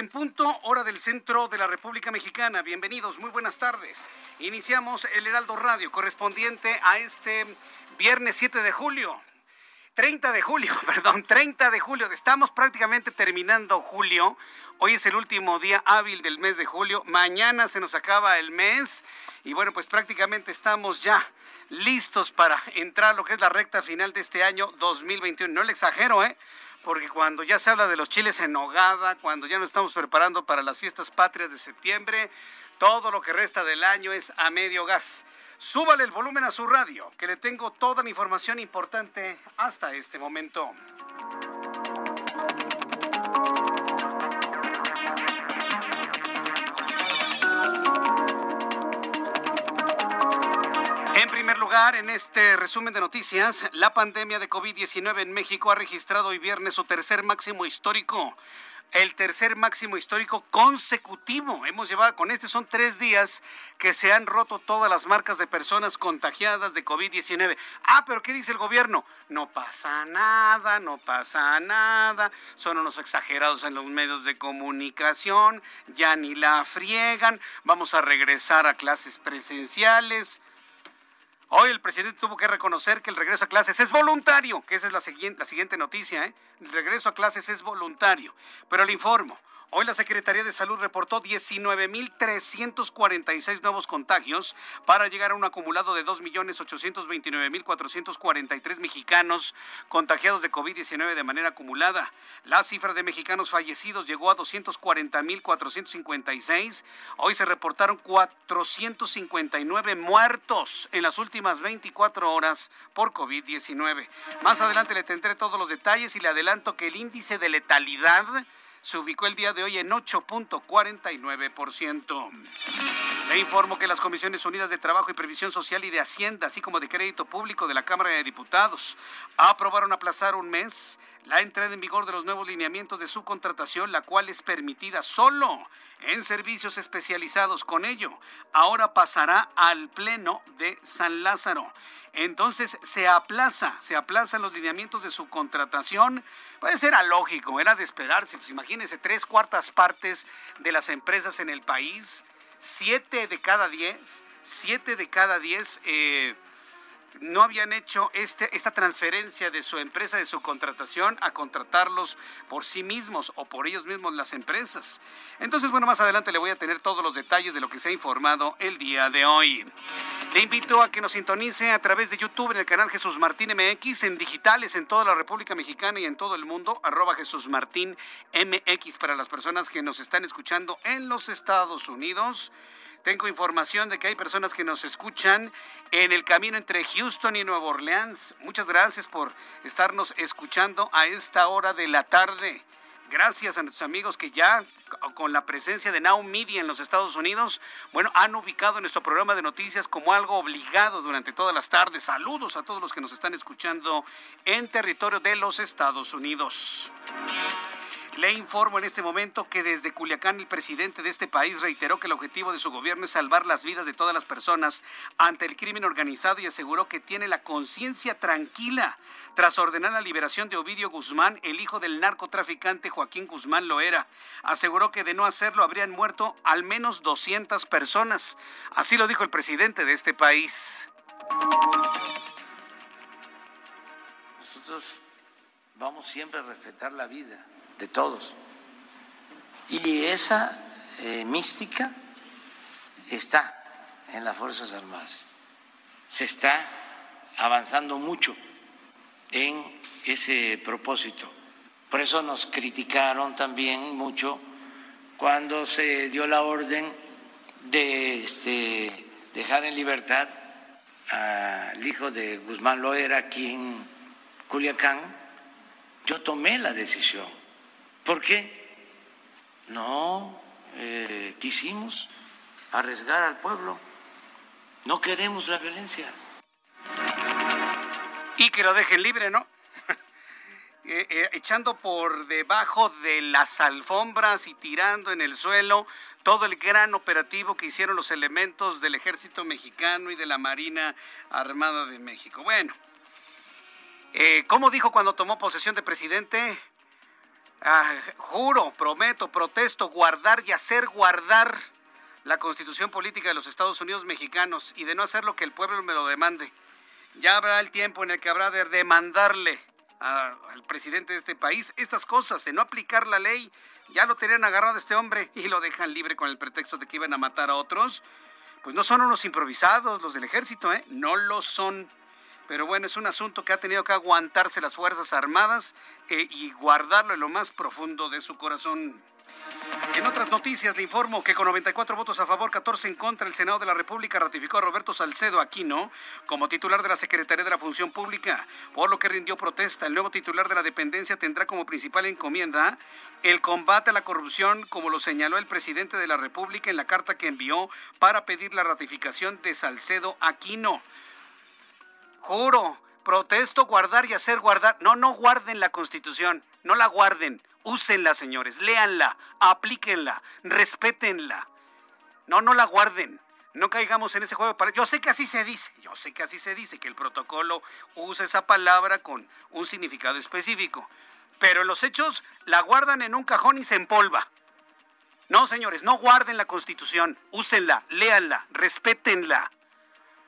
En punto, hora del centro de la República Mexicana. Bienvenidos, muy buenas tardes. Iniciamos el Heraldo Radio correspondiente a este viernes 7 de julio. 30 de julio, perdón, 30 de julio. Estamos prácticamente terminando julio. Hoy es el último día hábil del mes de julio. Mañana se nos acaba el mes. Y bueno, pues prácticamente estamos ya listos para entrar a lo que es la recta final de este año 2021. No le exagero, ¿eh? Porque cuando ya se habla de los chiles en nogada, cuando ya nos estamos preparando para las fiestas patrias de septiembre, todo lo que resta del año es a medio gas. Súbale el volumen a su radio, que le tengo toda la información importante hasta este momento. Lugar, en este resumen de noticias, la pandemia de COVID-19 en México ha registrado hoy viernes su tercer máximo histórico. El tercer máximo histórico consecutivo. Hemos llevado, con este son tres días que se han roto todas las marcas de personas contagiadas de COVID-19. Ah, pero ¿qué dice el gobierno? No pasa nada, no pasa nada. Son unos exagerados en los medios de comunicación. Ya ni la friegan. Vamos a regresar a clases presenciales. Hoy el presidente tuvo que reconocer que el regreso a clases es voluntario, que esa es la siguiente, la siguiente noticia. ¿eh? El regreso a clases es voluntario. Pero le informo, Hoy la Secretaría de Salud reportó 19.346 nuevos contagios para llegar a un acumulado de 2.829.443 mexicanos contagiados de COVID-19 de manera acumulada. La cifra de mexicanos fallecidos llegó a 240.456. Hoy se reportaron 459 muertos en las últimas 24 horas por COVID-19. Más adelante le tendré todos los detalles y le adelanto que el índice de letalidad se ubicó el día de hoy en 8.49%. Le informo que las Comisiones Unidas de Trabajo y Previsión Social y de Hacienda, así como de Crédito Público de la Cámara de Diputados, aprobaron aplazar un mes la entrada en vigor de los nuevos lineamientos de subcontratación, la cual es permitida solo en servicios especializados. Con ello, ahora pasará al Pleno de San Lázaro. Entonces se aplaza, se aplazan los lineamientos de subcontratación. Puede ser alógico, era de esperarse. Pues imagínense, tres cuartas partes de las empresas en el país, siete de cada diez, siete de cada diez eh, no habían hecho este, esta transferencia de su empresa de su contratación a contratarlos por sí mismos o por ellos mismos las empresas. Entonces, bueno, más adelante le voy a tener todos los detalles de lo que se ha informado el día de hoy. Le invito a que nos sintonice a través de YouTube en el canal Jesús Martín MX, en digitales en toda la República Mexicana y en todo el mundo, arroba Jesús Martín MX para las personas que nos están escuchando en los Estados Unidos. Tengo información de que hay personas que nos escuchan en el camino entre Houston y Nueva Orleans. Muchas gracias por estarnos escuchando a esta hora de la tarde. Gracias a nuestros amigos que ya con la presencia de Now Media en los Estados Unidos, bueno, han ubicado nuestro programa de noticias como algo obligado durante todas las tardes. Saludos a todos los que nos están escuchando en territorio de los Estados Unidos. Le informo en este momento que desde Culiacán el presidente de este país reiteró que el objetivo de su gobierno es salvar las vidas de todas las personas ante el crimen organizado y aseguró que tiene la conciencia tranquila tras ordenar la liberación de Ovidio Guzmán, el hijo del narcotraficante Joaquín Guzmán Loera. Aseguró que de no hacerlo habrían muerto al menos 200 personas. Así lo dijo el presidente de este país. Nosotros vamos siempre a respetar la vida de todos. Y esa eh, mística está en las Fuerzas Armadas. Se está avanzando mucho en ese propósito. Por eso nos criticaron también mucho cuando se dio la orden de este, dejar en libertad al hijo de Guzmán Loera aquí en Culiacán, yo tomé la decisión. ¿Por qué? No eh, quisimos arriesgar al pueblo. No queremos la violencia. Y que lo dejen libre, ¿no? Eh, eh, echando por debajo de las alfombras y tirando en el suelo todo el gran operativo que hicieron los elementos del ejército mexicano y de la Marina Armada de México. Bueno, eh, ¿cómo dijo cuando tomó posesión de presidente? Ah, juro, prometo, protesto, guardar y hacer guardar la constitución política de los Estados Unidos mexicanos y de no hacer lo que el pueblo me lo demande. Ya habrá el tiempo en el que habrá de demandarle al presidente de este país estas cosas, de no aplicar la ley. Ya lo tenían agarrado este hombre y lo dejan libre con el pretexto de que iban a matar a otros. Pues no son unos improvisados los del ejército, ¿eh? No lo son. Pero bueno, es un asunto que ha tenido que aguantarse las Fuerzas Armadas eh, y guardarlo en lo más profundo de su corazón. En otras noticias le informo que con 94 votos a favor, 14 en contra, el Senado de la República ratificó a Roberto Salcedo Aquino como titular de la Secretaría de la Función Pública, por lo que rindió protesta. El nuevo titular de la dependencia tendrá como principal encomienda el combate a la corrupción, como lo señaló el presidente de la República en la carta que envió para pedir la ratificación de Salcedo Aquino. Juro, protesto, guardar y hacer guardar. No, no guarden la Constitución, no la guarden Úsenla, señores, léanla, aplíquenla, respétenla. No, no la guarden. No caigamos en ese juego. Yo sé que así se dice, yo sé que así se dice, que el protocolo usa esa palabra con un significado específico. Pero los hechos la guardan en un cajón y se empolva. No, señores, no guarden la Constitución, úsenla, léanla, respétenla.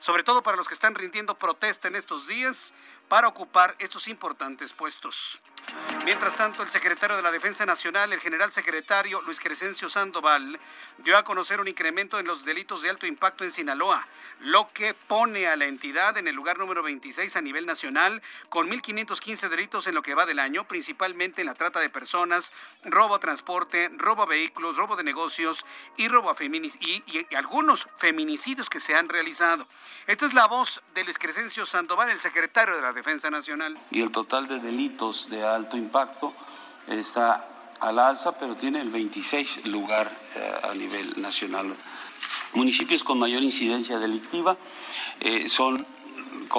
Sobre todo para los que están rindiendo protesta en estos días para ocupar estos importantes puestos. Mientras tanto, el secretario de la Defensa Nacional, el general secretario Luis Crescencio Sandoval, dio a conocer un incremento en los delitos de alto impacto en Sinaloa, lo que pone a la entidad en el lugar número 26 a nivel nacional, con 1.515 delitos en lo que va del año, principalmente en la trata de personas, robo a transporte, robo a vehículos, robo de negocios y robo a y, y algunos feminicidios que se han realizado. Esta es la voz de Luis Crescencio Sandoval, el secretario de la Defensa Nacional. Y el total de delitos de alto impacto está al alza, pero tiene el 26 lugar eh, a nivel nacional. Municipios con mayor incidencia delictiva eh, son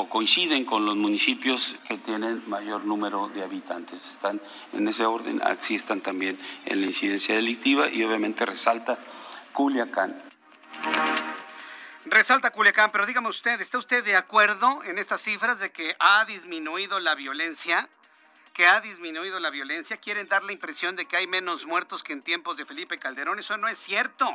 coinciden con los municipios que tienen mayor número de habitantes. Están en ese orden, así están también en la incidencia delictiva y obviamente resalta Culiacán. Resalta Culiacán, pero dígame usted, ¿está usted de acuerdo en estas cifras de que ha disminuido la violencia? Que ha disminuido la violencia, quieren dar la impresión de que hay menos muertos que en tiempos de Felipe Calderón. Eso no es cierto.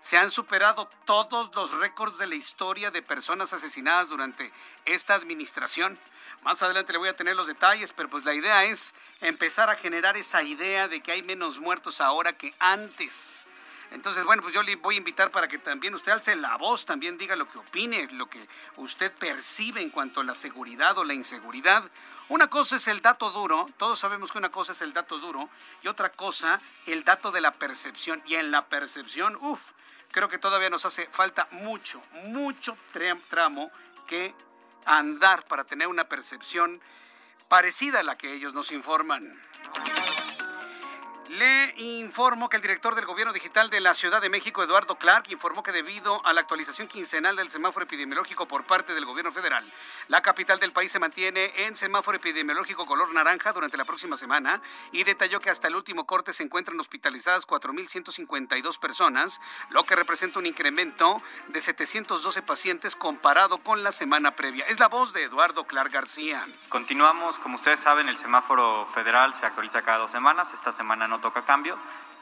Se han superado todos los récords de la historia de personas asesinadas durante esta administración. Más adelante le voy a tener los detalles, pero pues la idea es empezar a generar esa idea de que hay menos muertos ahora que antes. Entonces, bueno, pues yo le voy a invitar para que también usted alce la voz, también diga lo que opine, lo que usted percibe en cuanto a la seguridad o la inseguridad. Una cosa es el dato duro, todos sabemos que una cosa es el dato duro y otra cosa el dato de la percepción. Y en la percepción, uff, creo que todavía nos hace falta mucho, mucho tramo que andar para tener una percepción parecida a la que ellos nos informan. Le informo que el director del Gobierno Digital de la Ciudad de México, Eduardo Clark, informó que debido a la actualización quincenal del semáforo epidemiológico por parte del Gobierno federal, la capital del país se mantiene en semáforo epidemiológico color naranja durante la próxima semana y detalló que hasta el último corte se encuentran hospitalizadas 4.152 personas, lo que representa un incremento de 712 pacientes comparado con la semana previa. Es la voz de Eduardo Clark García. Continuamos, como ustedes saben, el semáforo federal se actualiza cada dos semanas. Esta semana no toca cambio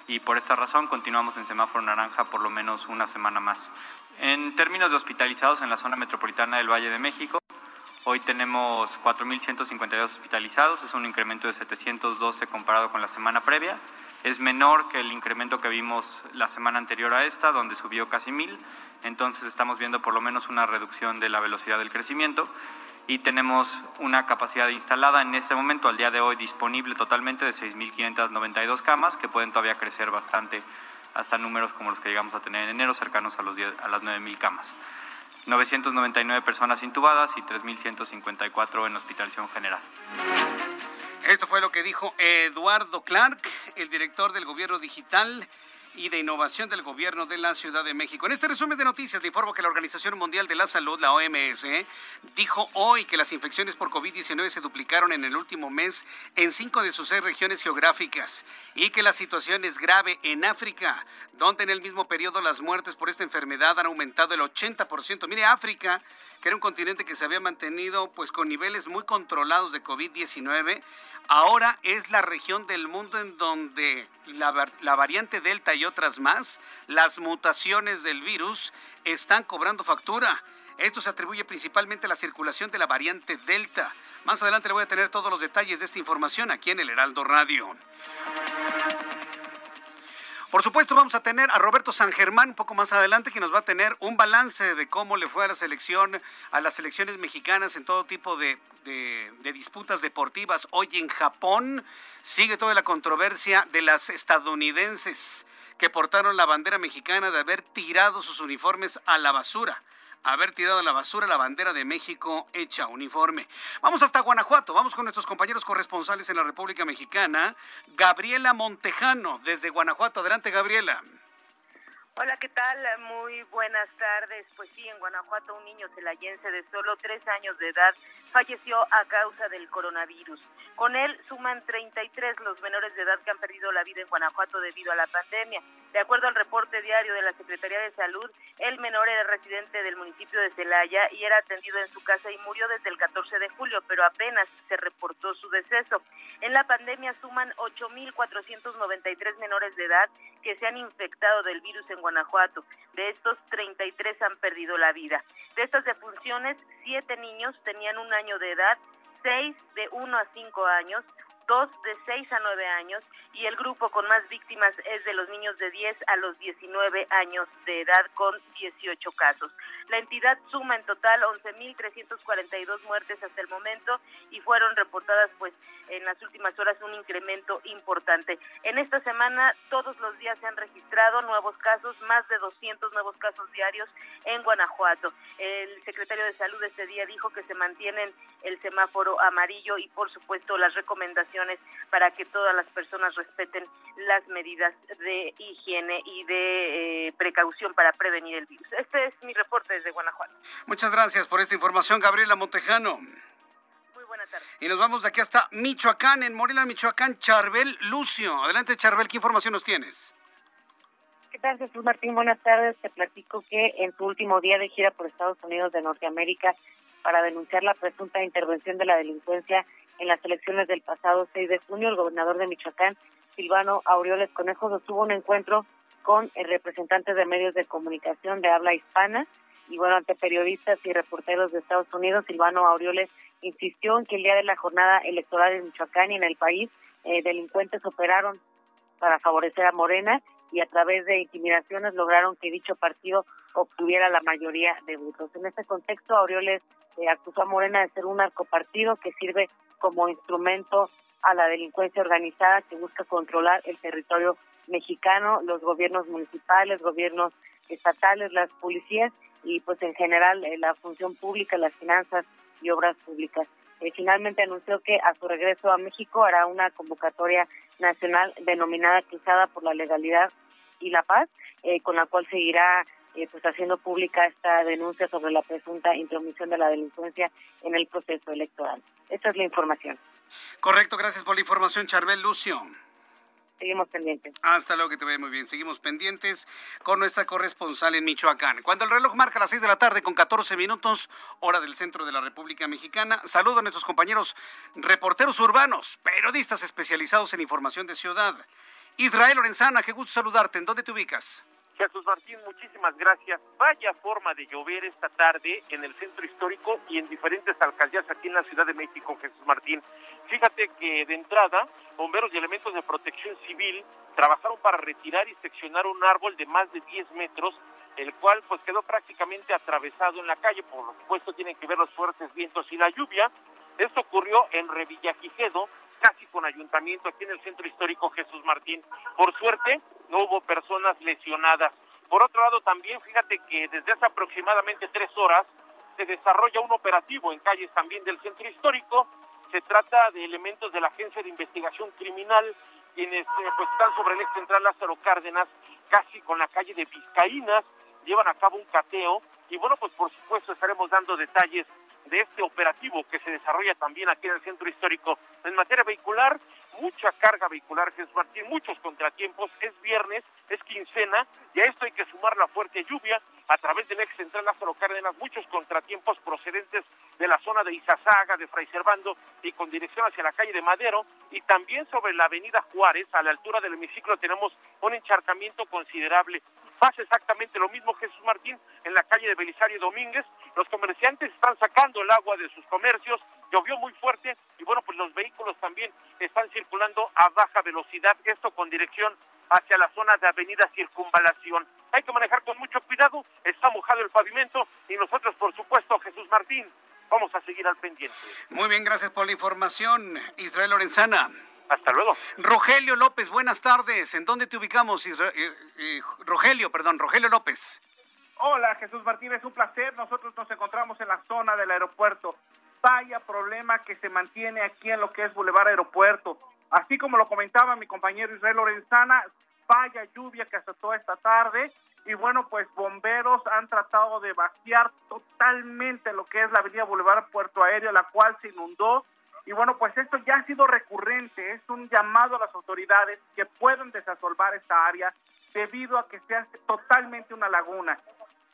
y por esta razón continuamos en semáforo naranja por lo menos una semana más. En términos de hospitalizados en la zona metropolitana del Valle de México, hoy tenemos 4.152 hospitalizados, es un incremento de 712 comparado con la semana previa. Es menor que el incremento que vimos la semana anterior a esta, donde subió casi 1.000, entonces estamos viendo por lo menos una reducción de la velocidad del crecimiento y tenemos una capacidad instalada en este momento, al día de hoy, disponible totalmente de 6.592 camas, que pueden todavía crecer bastante hasta números como los que llegamos a tener en enero, cercanos a, los a las 9.000 camas. 999 personas intubadas y 3.154 en hospitalización general. Esto fue lo que dijo Eduardo Clark, el director del gobierno digital y de Innovación del Gobierno de la Ciudad de México. En este resumen de noticias le informo que la Organización Mundial de la Salud, la OMS, dijo hoy que las infecciones por COVID-19 se duplicaron en el último mes en cinco de sus seis regiones geográficas y que la situación es grave en África, donde en el mismo periodo las muertes por esta enfermedad han aumentado el 80%. Mire, África, que era un continente que se había mantenido pues con niveles muy controlados de COVID-19, ahora es la región del mundo en donde la, la, variante Delta y otras más, las mutaciones del virus, están cobrando factura. Esto se atribuye principalmente a la circulación de la variante Delta. Más adelante le voy a tener todos los detalles de esta información aquí en el Heraldo Radio. Por supuesto, vamos a tener a Roberto San Germán un poco más adelante, que nos va a tener un balance de cómo le fue a la selección, a las selecciones mexicanas en todo tipo de, de disputas deportivas. Hoy en Japón sigue toda la controversia de las estadounidenses que portaron la bandera mexicana de haber tirado sus uniformes a la basura haber tirado a la basura la bandera de México hecha uniforme. Vamos hasta Guanajuato, vamos con nuestros compañeros corresponsales en la República Mexicana. Gabriela Montejano, desde Guanajuato. Adelante, Gabriela. Hola, ¿qué tal? Muy buenas tardes. Pues sí, en Guanajuato un niño celayense de solo tres años de edad falleció a causa del coronavirus. Con él suman 33 los menores de edad que han perdido la vida en Guanajuato debido a la pandemia. De acuerdo al reporte diario de la Secretaría de Salud, el menor era residente del municipio de Celaya y era atendido en su casa y murió desde el 14 de julio, pero apenas se reportó su deceso. En la pandemia suman 8.493 menores de edad que se han infectado del virus en Guanajuato. De estos, 33 han perdido la vida. De estas defunciones, siete niños tenían un año de edad, seis de 1 a 5 años, dos de 6 a 9 años y el grupo con más víctimas es de los niños de 10 a los 19 años de edad con 18 casos. La entidad suma en total 11.342 muertes hasta el momento y fueron reportadas pues en las últimas horas un incremento importante. En esta semana todos los días se han registrado nuevos casos, más de 200 nuevos casos diarios en Guanajuato. El secretario de Salud este día dijo que se mantienen el semáforo amarillo y por supuesto las recomendaciones para que todas las personas respeten las medidas de higiene y de eh, precaución para prevenir el virus. Este es mi reporte desde Guanajuato. Muchas gracias por esta información, Gabriela Montejano. Muy buenas tardes. Y nos vamos de aquí hasta Michoacán, en Morelia, Michoacán, Charbel Lucio. Adelante, Charbel, ¿qué información nos tienes? ¿Qué tal, Jesús Martín? Buenas tardes. Te platico que en su último día de gira por Estados Unidos de Norteamérica para denunciar la presunta intervención de la delincuencia en las elecciones del pasado 6 de junio, el gobernador de Michoacán, Silvano Aureoles Conejo, sostuvo un encuentro con el representante de medios de comunicación de habla hispana y bueno, ante periodistas y reporteros de Estados Unidos, Silvano Aureoles insistió en que el día de la jornada electoral en Michoacán y en el país, eh, delincuentes operaron para favorecer a Morena y a través de intimidaciones lograron que dicho partido obtuviera la mayoría de votos. En este contexto, Aureoles eh, acusó a Morena de ser un narcopartido que sirve como instrumento a la delincuencia organizada que busca controlar el territorio mexicano, los gobiernos municipales, gobiernos estatales, las policías y pues en general eh, la función pública, las finanzas y obras públicas. Finalmente anunció que a su regreso a México hará una convocatoria nacional denominada Cruzada por la Legalidad y la Paz, eh, con la cual seguirá eh, pues haciendo pública esta denuncia sobre la presunta intromisión de la delincuencia en el proceso electoral. Esta es la información. Correcto, gracias por la información, Charbel Lucio. Seguimos pendientes. Hasta luego, que te vea muy bien. Seguimos pendientes con nuestra corresponsal en Michoacán. Cuando el reloj marca las 6 de la tarde con 14 minutos, hora del centro de la República Mexicana, saludo a nuestros compañeros reporteros urbanos, periodistas especializados en información de ciudad. Israel Lorenzana, qué gusto saludarte. ¿En dónde te ubicas? Jesús Martín, muchísimas gracias. Vaya forma de llover esta tarde en el centro histórico y en diferentes alcaldías aquí en la Ciudad de México, Jesús Martín. Fíjate que de entrada, bomberos y elementos de protección civil trabajaron para retirar y seccionar un árbol de más de 10 metros, el cual pues quedó prácticamente atravesado en la calle. Por supuesto, tienen que ver los fuertes vientos y la lluvia. Esto ocurrió en Revillagigedo, casi con ayuntamiento aquí en el centro histórico Jesús Martín. Por suerte, no hubo personas lesionadas. Por otro lado, también fíjate que desde hace aproximadamente tres horas se desarrolla un operativo en calles también del centro histórico. Se trata de elementos de la Agencia de Investigación Criminal, quienes eh, pues están sobre el ex central Lázaro Cárdenas, casi con la calle de Vizcaínas, llevan a cabo un cateo y bueno, pues por supuesto estaremos dando detalles de este operativo que se desarrolla también aquí en el centro histórico. En materia vehicular, mucha carga vehicular, Jesús Martín, muchos contratiempos. Es viernes, es quincena, y a esto hay que sumar la fuerte lluvia a través del ex central Lázaro Cárdenas, muchos contratiempos procedentes de la zona de Izazaga, de Fray Servando y con dirección hacia la calle de Madero, y también sobre la avenida Juárez, a la altura del hemiciclo, tenemos un encharcamiento considerable. Pasa exactamente lo mismo, Jesús Martín, en la calle de Belisario Domínguez. Los comerciantes están sacando el agua de sus comercios, llovió muy fuerte y bueno, pues los vehículos también están circulando a baja velocidad, esto con dirección hacia la zona de Avenida Circunvalación. Hay que manejar con mucho cuidado, está mojado el pavimento y nosotros, por supuesto, Jesús Martín, vamos a seguir al pendiente. Muy bien, gracias por la información, Israel Lorenzana. Hasta luego. Rogelio López, buenas tardes. ¿En dónde te ubicamos? Eh, eh, Rogelio, perdón, Rogelio López. Hola, Jesús Martínez, un placer. Nosotros nos encontramos en la zona del aeropuerto. Vaya problema que se mantiene aquí en lo que es Boulevard Aeropuerto. Así como lo comentaba mi compañero Israel Lorenzana, vaya lluvia que toda esta tarde. Y bueno, pues bomberos han tratado de vaciar totalmente lo que es la avenida Boulevard Puerto Aéreo, la cual se inundó y bueno, pues esto ya ha sido recurrente, es un llamado a las autoridades que puedan desasolvar esta área debido a que sea totalmente una laguna.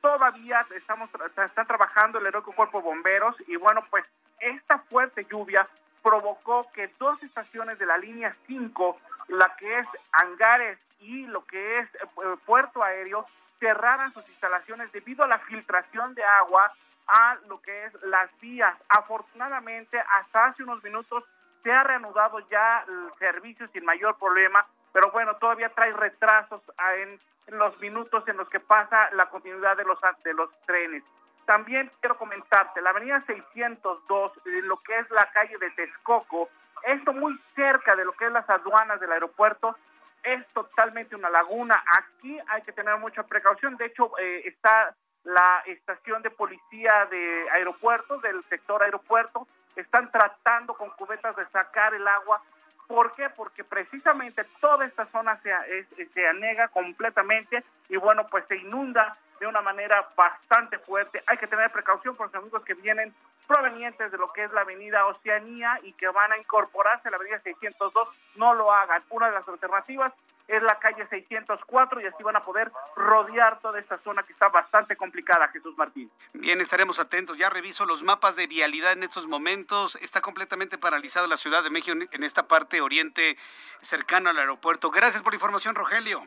Todavía estamos están trabajando el heroico cuerpo de bomberos y bueno, pues esta fuerte lluvia provocó que dos estaciones de la línea 5, la que es Hangares y lo que es eh, Puerto Aéreo, cerraran sus instalaciones debido a la filtración de agua a lo que es las vías. Afortunadamente, hasta hace unos minutos se ha reanudado ya el servicio sin mayor problema, pero bueno, todavía trae retrasos en, los minutos en los que pasa la continuidad de los, de los trenes. También quiero comentarte, la avenida 602, lo que es la calle de Texcoco, esto muy cerca de lo que es las aduanas del aeropuerto, es totalmente una laguna. Aquí hay que tener mucha precaución. De hecho, eh, está la estación de policía de aeropuerto, del sector aeropuerto, están tratando con cubetas de sacar el agua. ¿Por qué? Porque precisamente toda esta zona se, se anega completamente y bueno, pues se inunda de una manera bastante fuerte. Hay que tener precaución por los amigos que vienen provenientes de lo que es la avenida Oceanía y que van a incorporarse a la avenida 602, no lo hagan. Una de las alternativas es la calle 604 y así van a poder rodear toda esta zona que está bastante complicada, Jesús Martín. Bien, estaremos atentos. Ya reviso los mapas de vialidad en estos momentos. Está completamente paralizada la Ciudad de México en esta parte oriente cercano al aeropuerto. Gracias por la información, Rogelio.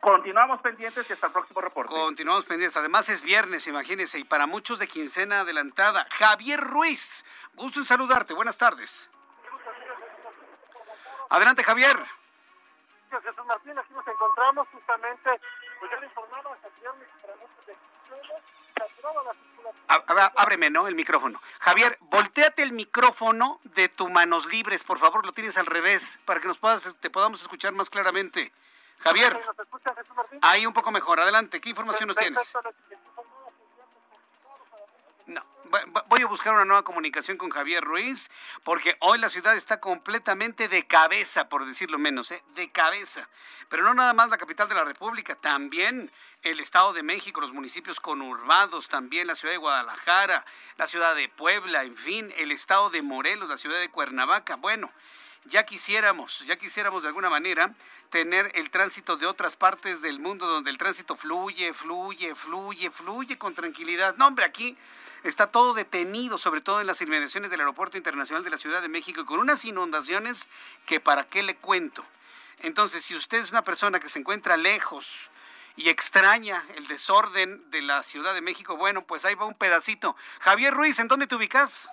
Continuamos pendientes y hasta el próximo reporte. Continuamos pendientes. Además es viernes, imagínense, y para muchos de quincena adelantada. Javier Ruiz, gusto en saludarte. Buenas tardes. Adelante, Javier. Jesús Martín, aquí nos encontramos justamente, pues ya le informaba, viernes para de Ábreme, ¿no? El micrófono. Javier, volteate el micrófono de tu manos libres, por favor, lo tienes al revés, para que nos puedas, te podamos escuchar más claramente. Javier, ahí un poco mejor. Adelante, ¿qué información nos tienes? No, voy a buscar una nueva comunicación con Javier Ruiz, porque hoy la ciudad está completamente de cabeza, por decirlo menos, ¿eh? de cabeza. Pero no nada más la capital de la República, también el Estado de México, los municipios conurbados, también la ciudad de Guadalajara, la ciudad de Puebla, en fin, el Estado de Morelos, la ciudad de Cuernavaca. Bueno, ya quisiéramos, ya quisiéramos de alguna manera tener el tránsito de otras partes del mundo donde el tránsito fluye, fluye, fluye, fluye con tranquilidad. No, hombre, aquí está todo detenido, sobre todo en las inmediaciones del Aeropuerto Internacional de la Ciudad de México, con unas inundaciones que para qué le cuento. Entonces, si usted es una persona que se encuentra lejos y extraña el desorden de la Ciudad de México, bueno, pues ahí va un pedacito. Javier Ruiz, ¿en dónde te ubicas?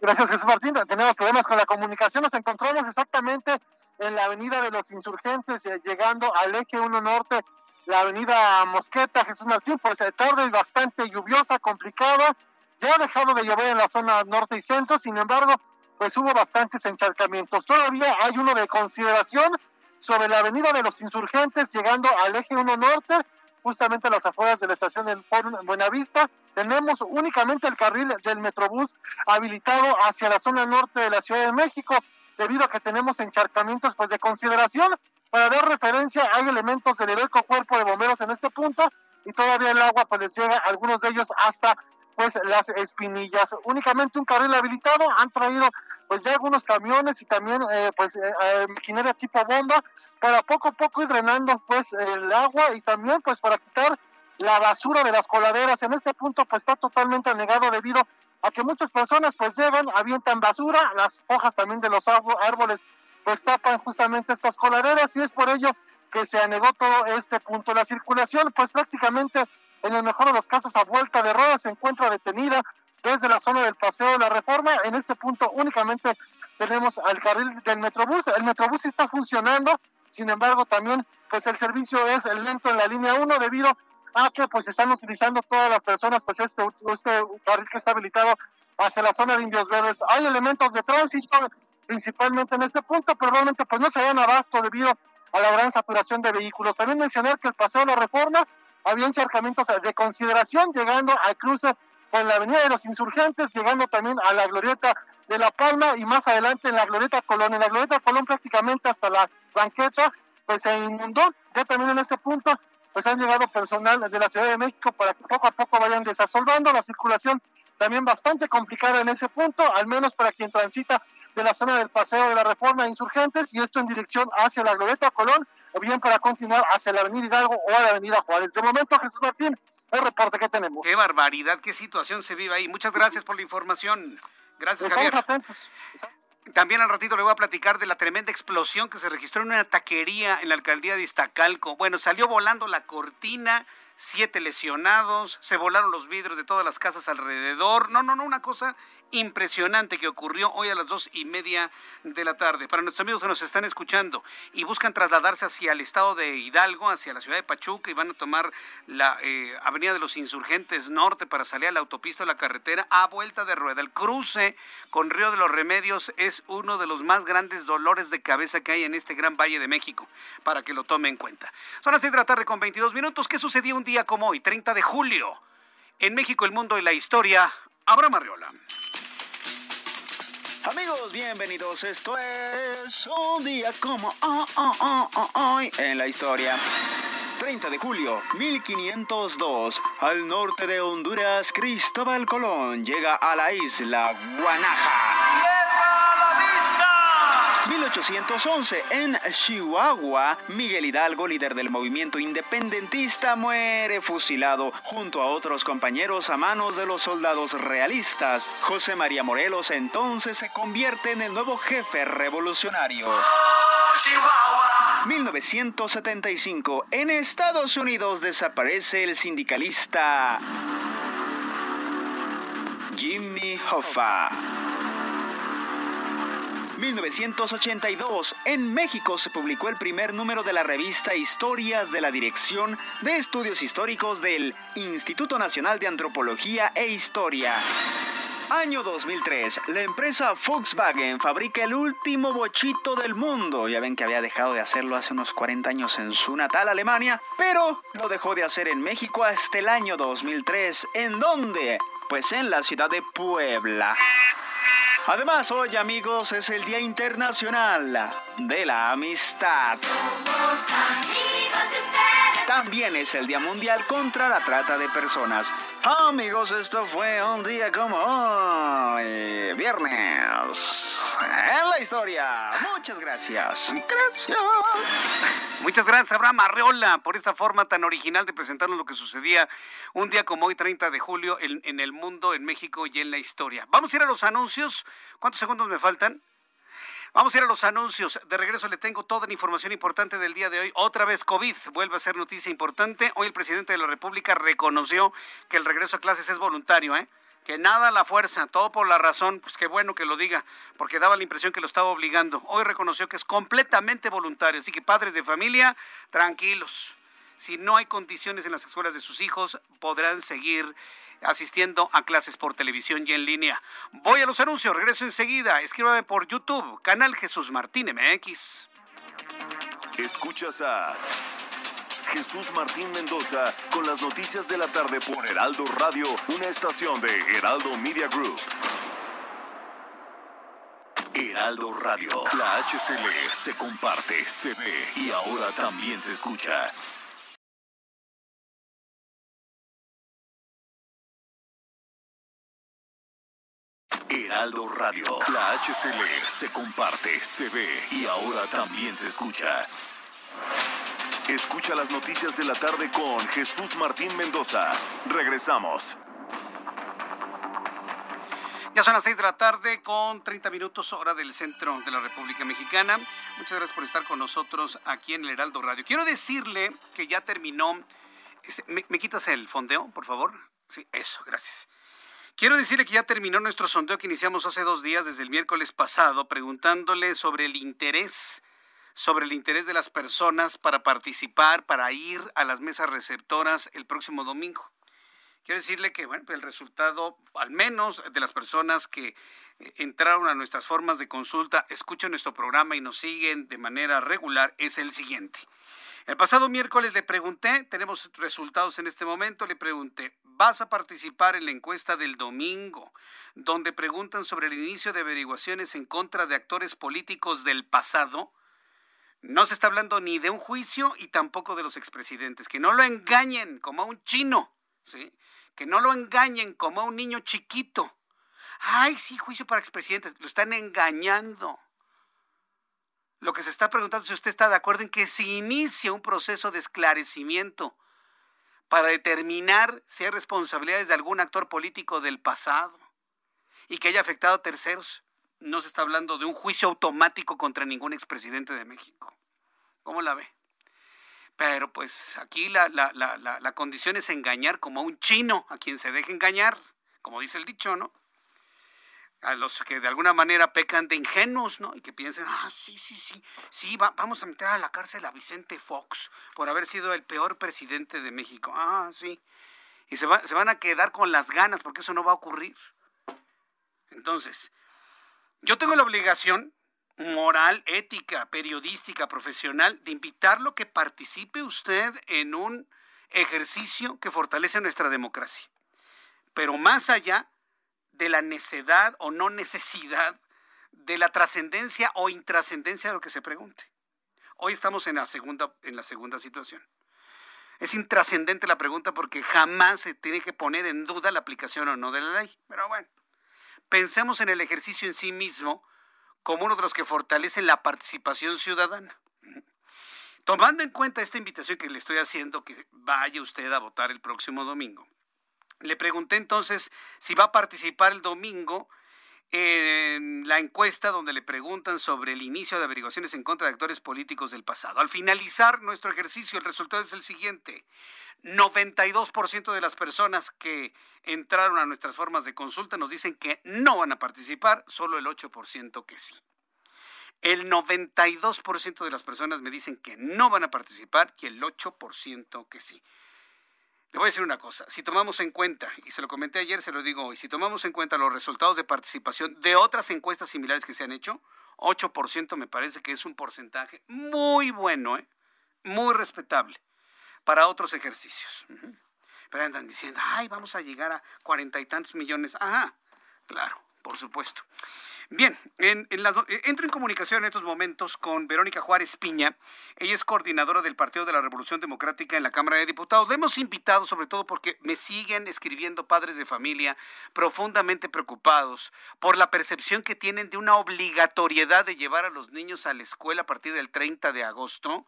Gracias, Jesús Martín. Tenemos problemas con la comunicación. Nos encontramos exactamente en la Avenida de los Insurgentes, eh, llegando al eje 1 Norte, la Avenida Mosqueta, Jesús Martín, pues tarde bastante lluviosa, complicada. Ya ha dejado de llover en la zona norte y centro, sin embargo, pues hubo bastantes encharcamientos. Todavía hay uno de consideración sobre la Avenida de los Insurgentes, llegando al eje 1 Norte, justamente a las afueras de la estación Foro Buenavista. Tenemos únicamente el carril del Metrobús habilitado hacia la zona norte de la Ciudad de México, debido a que tenemos encharcamientos pues de consideración. Para dar referencia, hay elementos del heroico cuerpo de bomberos en este punto y todavía el agua llega algunos de ellos hasta pues las espinillas. Únicamente un carril habilitado, han traído pues ya algunos camiones y también eh, pues eh, eh, tipo bomba para poco a poco ir drenando pues el agua y también pues para quitar la basura de las coladeras. En este punto pues está totalmente anegado debido a que muchas personas pues llegan, avientan basura, las hojas también de los árboles pues tapan justamente estas coladeras y es por ello que se anegó todo este punto. La circulación pues prácticamente en el mejor de los casos a vuelta de ruedas se encuentra detenida desde la zona del Paseo de la Reforma. En este punto únicamente tenemos al carril del Metrobús. El Metrobús está funcionando, sin embargo también pues el servicio es lento en la línea 1 debido a que pues están utilizando todas las personas pues este, este carril que está habilitado hacia la zona de Indios Verdes. Hay elementos de tránsito principalmente en este punto, pero realmente pues no se dan abasto debido a la gran saturación de vehículos. También mencionar que el Paseo de la Reforma había encharcamientos de consideración, llegando al cruce con la Avenida de los Insurgentes, llegando también a la Glorieta de La Palma y más adelante en la Glorieta Colón. En la Glorieta Colón prácticamente hasta la banqueta, pues se inundó. Ya también en este punto, pues han llegado personal de la Ciudad de México para que poco a poco vayan desasolvando la circulación también bastante complicada en ese punto, al menos para quien transita de la zona del Paseo de la Reforma Insurgentes y esto en dirección hacia la Glorieta Colón o bien para continuar hacia la Avenida Hidalgo o a la Avenida Juárez. De momento, Jesús Martín, el reporte que tenemos. Qué barbaridad, qué situación se vive ahí. Muchas gracias por la información. Gracias, Javier. También al ratito le voy a platicar de la tremenda explosión que se registró en una taquería en la alcaldía de Iztacalco. Bueno, salió volando la cortina, siete lesionados, se volaron los vidrios de todas las casas alrededor. No, no, no, una cosa impresionante que ocurrió hoy a las dos y media de la tarde. Para nuestros amigos que nos están escuchando y buscan trasladarse hacia el estado de Hidalgo, hacia la ciudad de Pachuca y van a tomar la eh, Avenida de los Insurgentes Norte para salir a la autopista o la carretera a vuelta de rueda. El cruce con Río de los Remedios es uno de los más grandes dolores de cabeza que hay en este gran valle de México, para que lo tome en cuenta. Son las seis de la tarde con 22 minutos. ¿Qué sucedió un día como hoy, 30 de julio? En México, el mundo y la historia. Abraham Arriola. Amigos, bienvenidos. Esto es un día como hoy en la historia. 30 de julio 1502, al norte de Honduras, Cristóbal Colón llega a la isla Guanaja. 1811, en Chihuahua, Miguel Hidalgo, líder del movimiento independentista, muere fusilado junto a otros compañeros a manos de los soldados realistas. José María Morelos entonces se convierte en el nuevo jefe revolucionario. 1975. En Estados Unidos desaparece el sindicalista Jimmy Hoffa. 1982, en México se publicó el primer número de la revista Historias de la Dirección de Estudios Históricos del Instituto Nacional de Antropología e Historia. Año 2003, la empresa Volkswagen fabrica el último bochito del mundo. Ya ven que había dejado de hacerlo hace unos 40 años en su natal Alemania, pero lo dejó de hacer en México hasta el año 2003, en donde pues en la ciudad de Puebla. Además, hoy amigos es el Día Internacional de la Amistad. También es el Día Mundial contra la Trata de Personas. Amigos, esto fue un día como hoy, viernes, en la historia. Muchas gracias. Gracias. Muchas gracias, Abraham Arreola, por esta forma tan original de presentarnos lo que sucedía un día como hoy, 30 de julio, en, en el mundo, en México y en la historia. Vamos a ir a los anuncios. ¿Cuántos segundos me faltan? Vamos a ir a los anuncios. De regreso le tengo toda la información importante del día de hoy. Otra vez COVID vuelve a ser noticia importante. Hoy el presidente de la República reconoció que el regreso a clases es voluntario, ¿eh? Que nada la fuerza, todo por la razón, pues qué bueno que lo diga, porque daba la impresión que lo estaba obligando. Hoy reconoció que es completamente voluntario, así que padres de familia, tranquilos. Si no hay condiciones en las escuelas de sus hijos, podrán seguir asistiendo a clases por televisión y en línea. Voy a los anuncios, regreso enseguida. Escríbame por YouTube, canal Jesús Martín MX. Escuchas a Jesús Martín Mendoza con las noticias de la tarde por Heraldo Radio, una estación de Heraldo Media Group. Heraldo Radio, la HCL se comparte, se ve y ahora también se escucha. Heraldo Radio. La HCL se comparte, se ve y ahora también se escucha. Escucha las noticias de la tarde con Jesús Martín Mendoza. Regresamos. Ya son las 6 de la tarde con 30 minutos hora del centro de la República Mexicana. Muchas gracias por estar con nosotros aquí en el Heraldo Radio. Quiero decirle que ya terminó. Este, ¿me, ¿Me quitas el fondeo, por favor? Sí, eso, gracias. Quiero decirle que ya terminó nuestro sondeo que iniciamos hace dos días, desde el miércoles pasado, preguntándole sobre el interés, sobre el interés de las personas para participar, para ir a las mesas receptoras el próximo domingo. Quiero decirle que bueno, el resultado, al menos de las personas que entraron a nuestras formas de consulta, escuchan nuestro programa y nos siguen de manera regular, es el siguiente. El pasado miércoles le pregunté, tenemos resultados en este momento, le pregunté, ¿vas a participar en la encuesta del domingo, donde preguntan sobre el inicio de averiguaciones en contra de actores políticos del pasado? No se está hablando ni de un juicio y tampoco de los expresidentes, que no lo engañen como a un chino, ¿sí? Que no lo engañen como a un niño chiquito. Ay, sí, juicio para expresidentes, lo están engañando. Lo que se está preguntando es si usted está de acuerdo en que se inicie un proceso de esclarecimiento para determinar si hay responsabilidades de algún actor político del pasado y que haya afectado a terceros. No se está hablando de un juicio automático contra ningún expresidente de México. ¿Cómo la ve? Pero pues aquí la, la, la, la, condición es engañar como a un chino, a quien se deje engañar, como dice el dicho, ¿no? A los que de alguna manera pecan de ingenuos, ¿no? Y que piensen, ah, sí, sí, sí, sí, vamos a meter a la cárcel a Vicente Fox por haber sido el peor presidente de México. Ah, sí. Y se, se van a quedar con las ganas porque eso no va a ocurrir. Entonces, yo tengo la obligación moral, ética, periodística, profesional, de invitarlo que participe usted en un ejercicio que fortalece nuestra democracia. Pero más allá, de la necedad o no necesidad de la trascendencia o intrascendencia de lo que se pregunte. Hoy estamos en la segunda, en la segunda situación. Es intrascendente la pregunta porque jamás se tiene que poner en duda la aplicación o no de la ley. Pero bueno, pensemos en el ejercicio en sí mismo como uno de los que fortalecen la participación ciudadana. Tomando en cuenta esta invitación que le estoy haciendo, que vaya usted a votar el próximo domingo, le pregunté entonces si va a participar el domingo en la encuesta donde le preguntan sobre el inicio de averiguaciones en contra de actores políticos del pasado. Al finalizar nuestro ejercicio, el resultado es el siguiente. 92% de las personas que entraron a nuestras formas de consulta nos dicen que no van a participar, solo el 8% que sí. El 92% de las personas me dicen que no van a participar y el 8% que sí. Le voy a decir una cosa, si tomamos en cuenta, y se lo comenté ayer, se lo digo hoy, si tomamos en cuenta los resultados de participación de otras encuestas similares que se han hecho, 8% me parece que es un porcentaje muy bueno, ¿eh? muy respetable para otros ejercicios. pero andan diciendo, ay, vamos a llegar a cuarenta y tantos millones. Ajá, claro, por supuesto. Bien, en, en eh, entro en comunicación en estos momentos con Verónica Juárez Piña. Ella es coordinadora del Partido de la Revolución Democrática en la Cámara de Diputados. Le hemos invitado sobre todo porque me siguen escribiendo padres de familia profundamente preocupados por la percepción que tienen de una obligatoriedad de llevar a los niños a la escuela a partir del 30 de agosto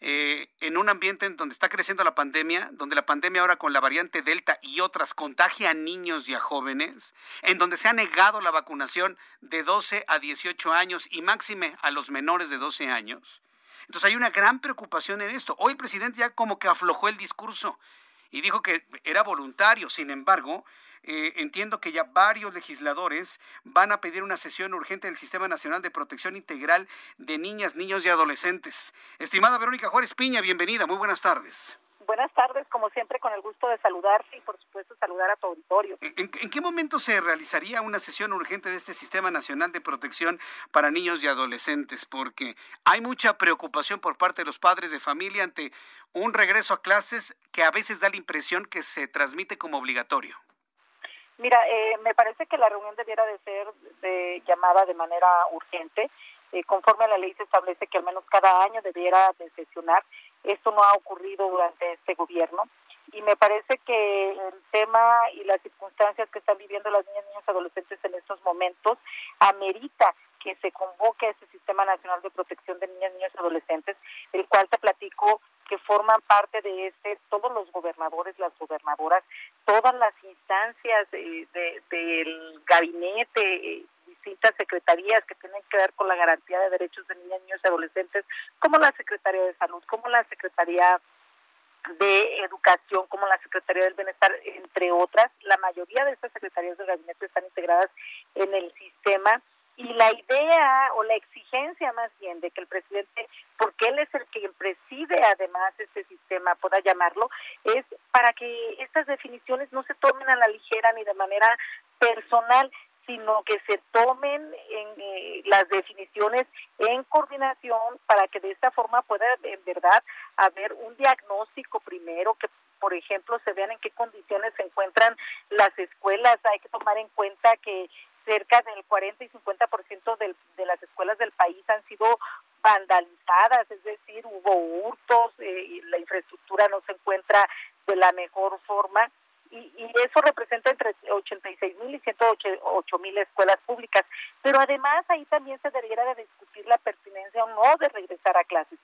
eh, en un ambiente en donde está creciendo la pandemia, donde la pandemia ahora con la variante Delta y otras contagia a niños y a jóvenes, en donde se ha negado la vacunación de 12 a 18 años y máxime a los menores de 12 años. Entonces hay una gran preocupación en esto. Hoy el presidente ya como que aflojó el discurso y dijo que era voluntario. Sin embargo, eh, entiendo que ya varios legisladores van a pedir una sesión urgente del Sistema Nacional de Protección Integral de Niñas, Niños y Adolescentes. Estimada Verónica Juárez Piña, bienvenida, muy buenas tardes. Buenas tardes, como siempre, con el gusto de saludarte y, por supuesto, saludar a tu auditorio. ¿En, qué momento se realizaría una sesión urgente de este Sistema Nacional de Protección para Niños y Adolescentes? Porque hay mucha preocupación por parte de los padres de familia ante un regreso a clases que a veces da la impresión que se transmite como obligatorio. Mira, eh, me parece que la reunión debiera de ser de, llamada de manera urgente. Eh, conforme a la ley se establece que al menos cada año debiera de sesionar. Esto no ha ocurrido durante este gobierno y me parece que el tema y las circunstancias que están viviendo las niñas y niños adolescentes en estos momentos amerita que se convoque a este Sistema Nacional de Protección de Niñas, Niños y Adolescentes, el cual te platico que forman parte de este, todos los gobernadores, las gobernadoras, todas las instancias del gabinete, eh, distintas secretarías que tienen que ver con la garantía de derechos de niñas, niños y adolescentes, como la Secretaría de Salud, como la Secretaría de Educación, como la Secretaría del Bienestar, entre otras. La mayoría de estas secretarías del gabinete están integradas en el sistema y la idea o la exigencia más bien de que el presidente, porque él es el que preside además este sistema, pueda llamarlo, es para que estas definiciones no se tomen a la ligera ni de manera personal, sino que se tomen en, eh, las definiciones en coordinación para que de esta forma pueda en verdad haber un diagnóstico primero que por ejemplo, se vean en qué condiciones se encuentran las escuelas. Hay que tomar en cuenta que cerca del 40 y 50% del, de las escuelas del país han sido vandalizadas, es decir, hubo hurtos, eh, la infraestructura no se encuentra de la mejor forma y, y eso representa entre 86 mil y 108 mil escuelas públicas. Pero además ahí también se debiera de discutir la pertinencia o no de regresar a clases.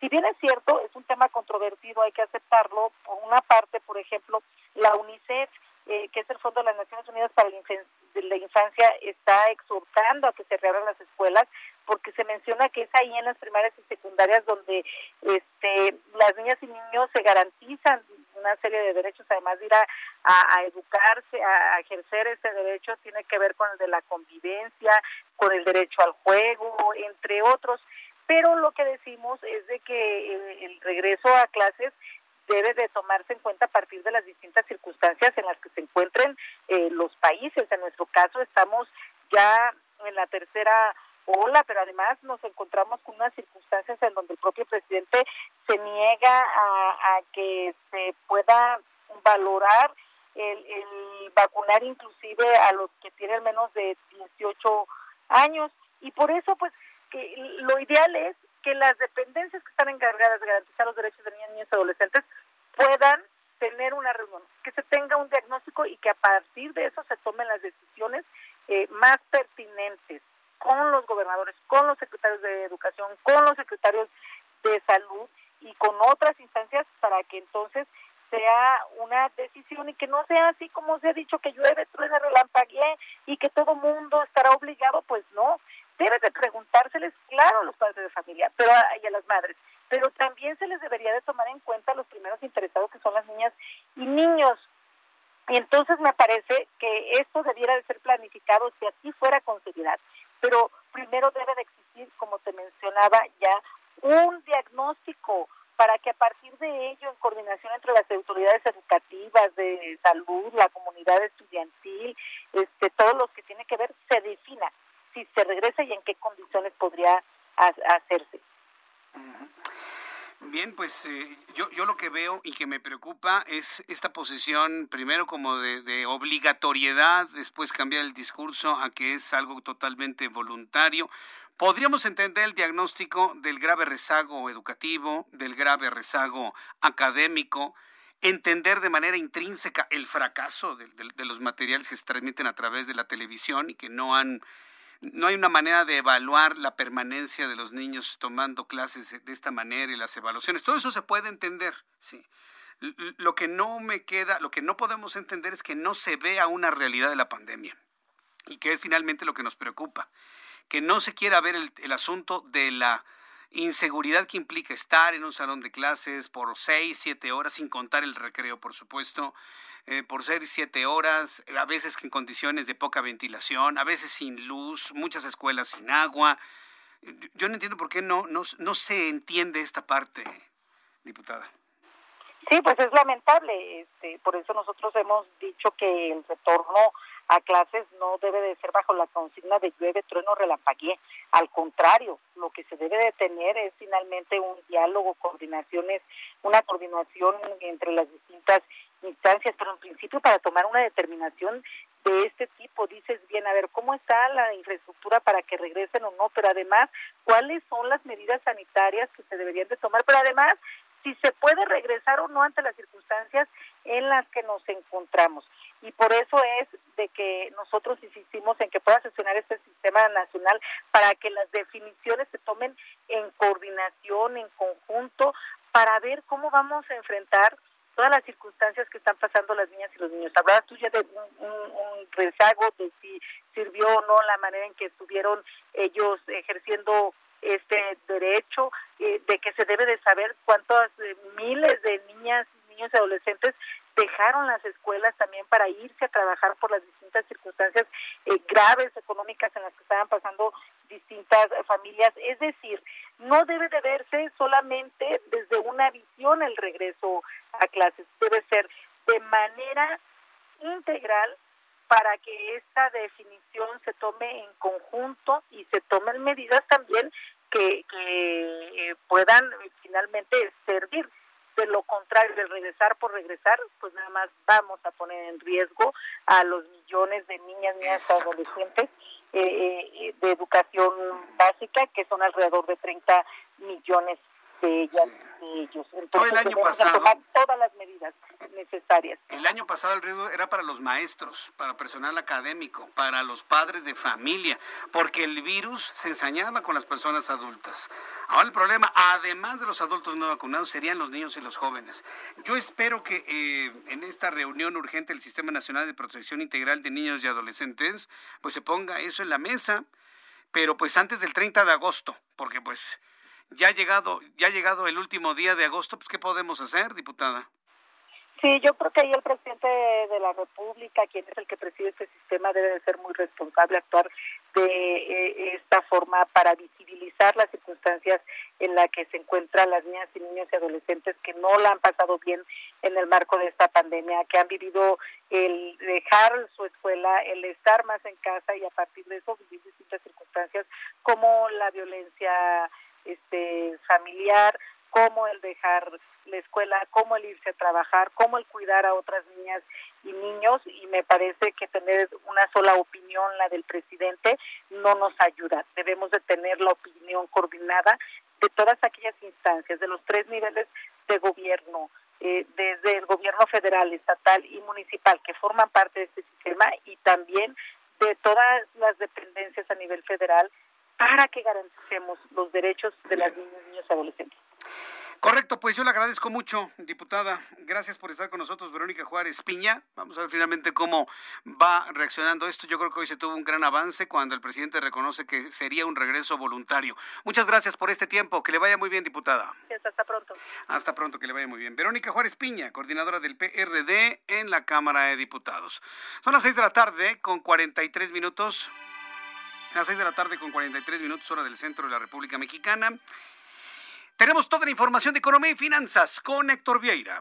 Si bien es cierto, es un tema controvertido, hay que aceptarlo. Por una parte, por ejemplo, la UNICEF eh, que es el Fondo de las Naciones Unidas para la, Infancia, está exhortando a que se reabran las escuelas porque se menciona que es ahí en las primarias y secundarias donde este, las niñas y niños se garantizan una serie de derechos, además de ir a, a, educarse, a, ejercer ese derecho, tiene que ver con el de la convivencia, con el derecho al juego, entre otros. Pero lo que decimos es de que el regreso a clases debe de tomarse en cuenta a partir de las distintas circunstancias en las que se encuentren eh, los países. En nuestro caso estamos ya en la tercera ola, pero además nos encontramos con unas circunstancias en donde el propio presidente se niega a, que se pueda valorar el, el, vacunar inclusive a los que tienen menos de 18 años. Y por eso pues que lo ideal es que las dependencias que están encargadas de garantizar los derechos de niñas, niños y adolescentes puedan tener una reunión, que se tenga un diagnóstico y que a partir de eso se tomen las decisiones eh, más pertinentes con los gobernadores, con los secretarios de educación, con los secretarios de salud y con otras instancias para que entonces sea una decisión y que no sea así como se ha dicho que llueve, truena, relampaguee y que todo mundo estará obligado, pues no, debe de preguntárseles, claro, a los padres de familia pero y a las madres, pero también se les debería de tomar en cuenta a los primeros interesados que son las niñas y niños. Y entonces me parece que esto debiera de ser planificado si así fuera con seriedad. Pero primero debe de existir, como te mencionaba ya, un diagnóstico para que a partir de ello, en coordinación entre las autoridades educativas, de salud, la comunidad estudiantil, este, todos los que tienen que ver, se defina si se regresa y en qué condiciones podría hacerse. Bien, pues eh, yo, yo lo que veo y que me preocupa es esta posición, primero como de, obligatoriedad, después cambiar el discurso a que es algo totalmente voluntario. Podríamos entender el diagnóstico del grave rezago educativo, del grave rezago académico, entender de manera intrínseca el fracaso de, de, de los materiales que se transmiten a través de la televisión y que no han no hay una manera de evaluar la permanencia de los niños tomando clases de esta manera y las evaluaciones. Todo eso se puede entender, sí. Lo que no me queda, lo que no podemos entender es que no se vea una realidad de la pandemia y que es finalmente lo que nos preocupa, que no se quiera ver el, el asunto de la inseguridad que implica estar en un salón de clases por seis, siete horas, sin contar el recreo, por supuesto, eh, por ser siete horas, a veces en condiciones de poca ventilación, a veces sin luz, muchas escuelas sin agua. Yo no entiendo por qué no, no, no se entiende esta parte, diputada. Sí, pues es lamentable. Este, por eso nosotros hemos dicho que el retorno a clases no debe de ser bajo la consigna de llueve, trueno, relampaguee. Al contrario, lo que se debe de tener es finalmente un diálogo, coordinaciones, una coordinación entre las distintas instancias, pero en principio para tomar una determinación de este tipo, dices bien, a ver, ¿cómo está la infraestructura para que regresen o no? Pero además, ¿cuáles son las medidas sanitarias que se deberían de tomar? Pero además, si se puede regresar o no ante las circunstancias en las que nos encontramos. Y por eso es de que nosotros insistimos en que pueda sesionar este sistema nacional para que las definiciones se tomen en coordinación, en conjunto, para ver cómo vamos a enfrentar todas las circunstancias que están pasando las niñas y los niños. Hablabas tú ya de un, un, un, rezago de si sirvió o no la manera en que estuvieron ellos ejerciendo este derecho, eh, de que se debe de saber cuántas eh, miles de niñas, niños y adolescentes dejaron las escuelas también para irse a trabajar por las distintas circunstancias eh, graves económicas en las que estaban pasando distintas familias. Es decir, no debe de verse solamente desde una visión el regreso a clases, debe ser de manera integral para que esta definición se tome en conjunto y se tomen medidas también que, que eh, puedan finalmente servir. De lo contrario, de regresar por regresar, pues nada más vamos a poner en riesgo a los millones de niñas, niñas, adolescentes eh, eh, de educación básica, que son alrededor de 30 millones de ellas de ellos. Entonces, el año pasado, tomar todas las medidas necesarias. El año pasado el riesgo era para los maestros, para personal académico, para los padres de familia, porque el virus se ensañaba con las personas adultas. Ahora el problema, además de los adultos no vacunados, serían los niños y los jóvenes. Yo espero que eh, en esta reunión urgente del Sistema Nacional de Protección Integral de Niños y Adolescentes, pues se ponga eso en la mesa, pero pues antes del 30 de agosto, porque pues ya ha llegado, ya ha llegado el último día de agosto, pues ¿qué podemos hacer, diputada? Sí, yo creo que ahí el presidente de la República, quien es el que preside este sistema, debe de ser muy responsable, actuar de eh, esta forma para visibilizar las circunstancias en las que se encuentran las niñas y niños y adolescentes que no la han pasado bien en el marco de esta pandemia, que han vivido el dejar su escuela, el estar más en casa y a partir de eso vivir distintas circunstancias como la violencia este familiar, como el dejar la escuela, como el irse a trabajar, como el cuidar a otras niñas y niños y me parece que tener una sola opinión, la del presidente, no nos ayuda. Debemos de tener la opinión coordinada de todas aquellas instancias, de los tres niveles de gobierno, eh, desde el gobierno federal, estatal y municipal que forman parte de este sistema y también de todas las dependencias a nivel federal para que garanticemos los derechos de las niñas, niños y adolescentes. Correcto, pues yo le agradezco mucho, diputada. Gracias por estar con nosotros, Verónica Juárez Piña. Vamos a ver finalmente cómo va reaccionando esto. Yo creo que hoy se tuvo un gran avance cuando el presidente reconoce que sería un regreso voluntario. Muchas gracias por este tiempo. Que le vaya muy bien, diputada. Hasta pronto. Hasta pronto, que le vaya muy bien. Verónica Juárez Piña, coordinadora del PRD en la Cámara de Diputados. Son las seis de la tarde con 43 minutos. Las seis de la tarde con 43 minutos, hora del centro de la República Mexicana. Tenemos toda la información de economía y finanzas con Héctor Vieira.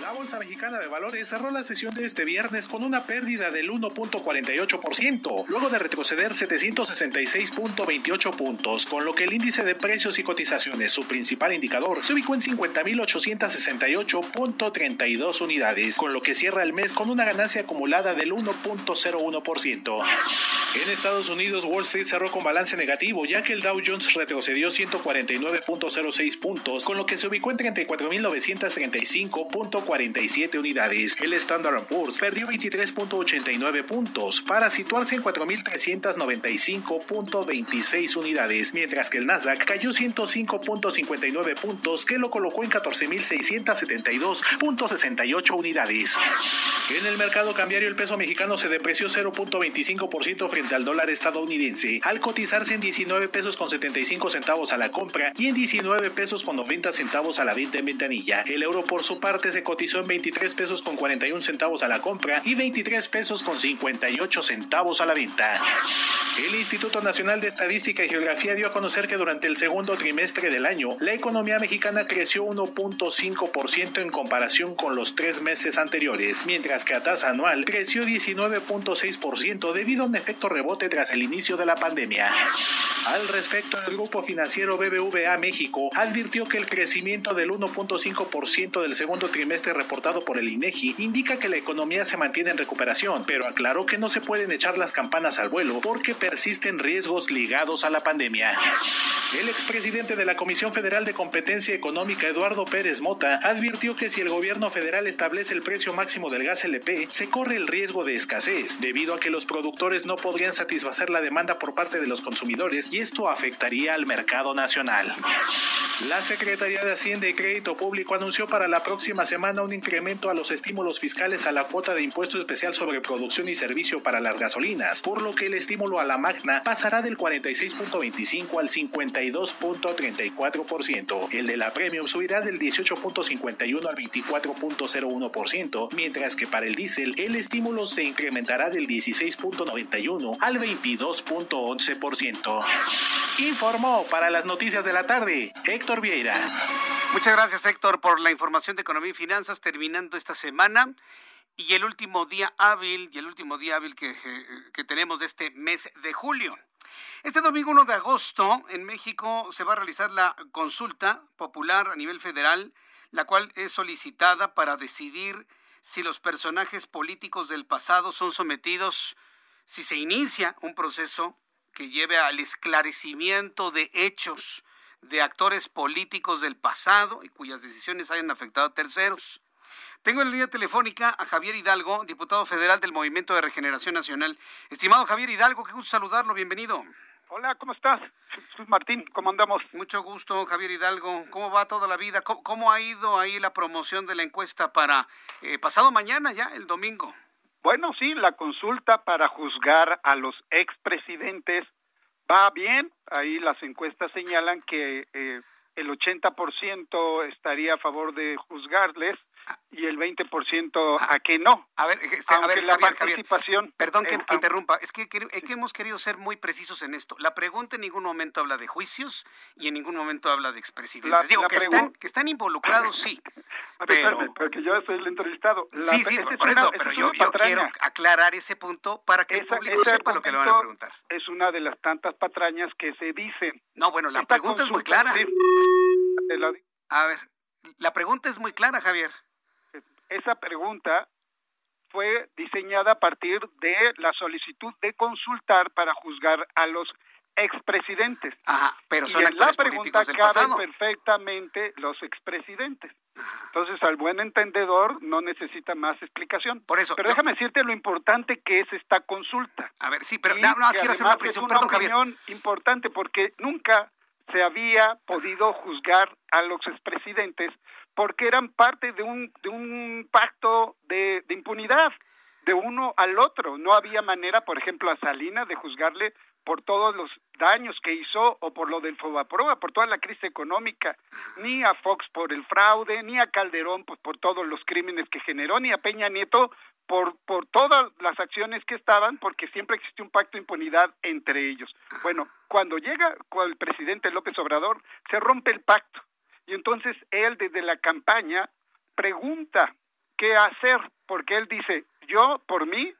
La Bolsa Mexicana de Valores cerró la sesión de este viernes con una pérdida del 1.48%, luego de retroceder 766.28 puntos, con lo que el índice de precios y cotizaciones, su principal indicador, se ubicó en 50.868.32 unidades, con lo que cierra el mes con una ganancia acumulada del 1.01%. En Estados Unidos, Wall Street cerró con balance negativo, ya que el Dow Jones retrocedió 149.06 puntos, con lo que se ubicó en 34.935.47 unidades. El Standard Poor's perdió 23.89 puntos, para situarse en 4.395.26 unidades, mientras que el Nasdaq cayó 105.59 puntos, que lo colocó en 14.672.68 unidades. En el mercado cambiario, el peso mexicano se depreció 0.25% frente al dólar estadounidense, al cotizarse en 19 pesos con 75 centavos a la compra y en 19 pesos con 90 centavos a la venta en ventanilla. El euro por su parte se cotizó en 23 pesos con 41 centavos a la compra y 23 pesos con 58 centavos a la venta. El Instituto Nacional de Estadística y Geografía dio a conocer que durante el segundo trimestre del año, la economía mexicana creció 1.5% en comparación con los tres meses anteriores, mientras que a tasa anual creció 19.6% debido a un efecto rebote tras el inicio de la pandemia. Al respecto, el grupo financiero BBVA México advirtió que el crecimiento del 1.5% del segundo trimestre reportado por el INEGI indica que la economía se mantiene en recuperación, pero aclaró que no se pueden echar las campanas al vuelo porque persisten riesgos ligados a la pandemia. El expresidente de la Comisión Federal de Competencia Económica, Eduardo Pérez Mota, advirtió que si el gobierno federal establece el precio máximo del gas LP, se corre el riesgo de escasez, debido a que los productores no podrían satisfacer la demanda por parte de los consumidores y esto afectaría al mercado nacional. La Secretaría de Hacienda y Crédito Público anunció para la próxima semana un incremento a los estímulos fiscales a la cuota de impuesto especial sobre producción y servicio para las gasolinas, por lo que el estímulo a la magna pasará del 46.25 al 52.34%. El de la premium subirá del 18.51 al 24.01%, mientras que para el diésel el estímulo se incrementará del 16.91 al 22.11%. Informó para las noticias de la tarde Héctor Vieira. Muchas gracias Héctor por la información de economía y finanzas terminando esta semana y el último día hábil y el último día hábil que, eh, que tenemos de este mes de julio. Este domingo 1 de agosto en México se va a realizar la consulta popular a nivel federal, la cual es solicitada para decidir si los personajes políticos del pasado son sometidos, si se inicia un proceso que lleve al esclarecimiento de hechos de actores políticos del pasado y cuyas decisiones hayan afectado a terceros. Tengo en la línea telefónica a Javier Hidalgo, diputado federal del Movimiento de Regeneración Nacional. Estimado Javier Hidalgo, qué gusto saludarlo, bienvenido. Hola, ¿cómo estás? Jesús Martín, ¿cómo andamos? Mucho gusto, Javier Hidalgo. ¿Cómo va toda la vida? ¿Cómo, ha ido ahí la promoción de la encuesta para eh, pasado mañana ya, el domingo? Bueno, sí, la consulta para juzgar a los expresidentes va bien. Ahí las encuestas señalan que eh, el 80% estaría a favor de juzgarles y el 20% a que no. A ver, este, a ver, la Javier, participación. Perdón que, eh, que interrumpa, es que, que- es que hemos querido ser muy precisos en esto. La pregunta en ningún momento habla de juicios y en ningún momento habla de expresidentes. La- Digo, la que, están, que están involucrados, sí. Pero, espérame, porque yo soy el entrevistado. La- sí, sí, por eso, pero es yo, quiero aclarar ese punto para que el público sepa lo que le van a preguntar. Es una de las tantas patrañas que se dicen. No, bueno, la Esta pregunta es muy clara. sí. A ver, la pregunta es muy clara, Javier. Esa pregunta fue diseñada a partir de la solicitud de consultar para juzgar a los expresidentes. Ajá, pero y son en la pregunta caben perfectamente los expresidentes. Entonces, al buen entendedor no necesita más explicación. Por eso, Pero yo- déjame decirte lo importante que es esta consulta. A ver, sí, pero Y más que quiero hacer una además es una Perdón, Javier. opinión importante porque nunca se había podido juzgar a los expresidentes porque eran parte de un, de un pacto de, de impunidad de uno al otro. No había manera, por ejemplo, a Salinas de juzgarle por todos los daños que hizo o por lo del Fobaproa, por toda la crisis económica, ni a Fox por el fraude, ni a Calderón pues, por todos los crímenes que generó, ni a Peña Nieto por, por todas las acciones que estaban, porque siempre existió un pacto de impunidad entre ellos. Bueno, cuando llega el presidente López Obrador, se rompe el pacto. Y entonces él desde la campaña pregunta qué hacer, porque él dice, yo por mí,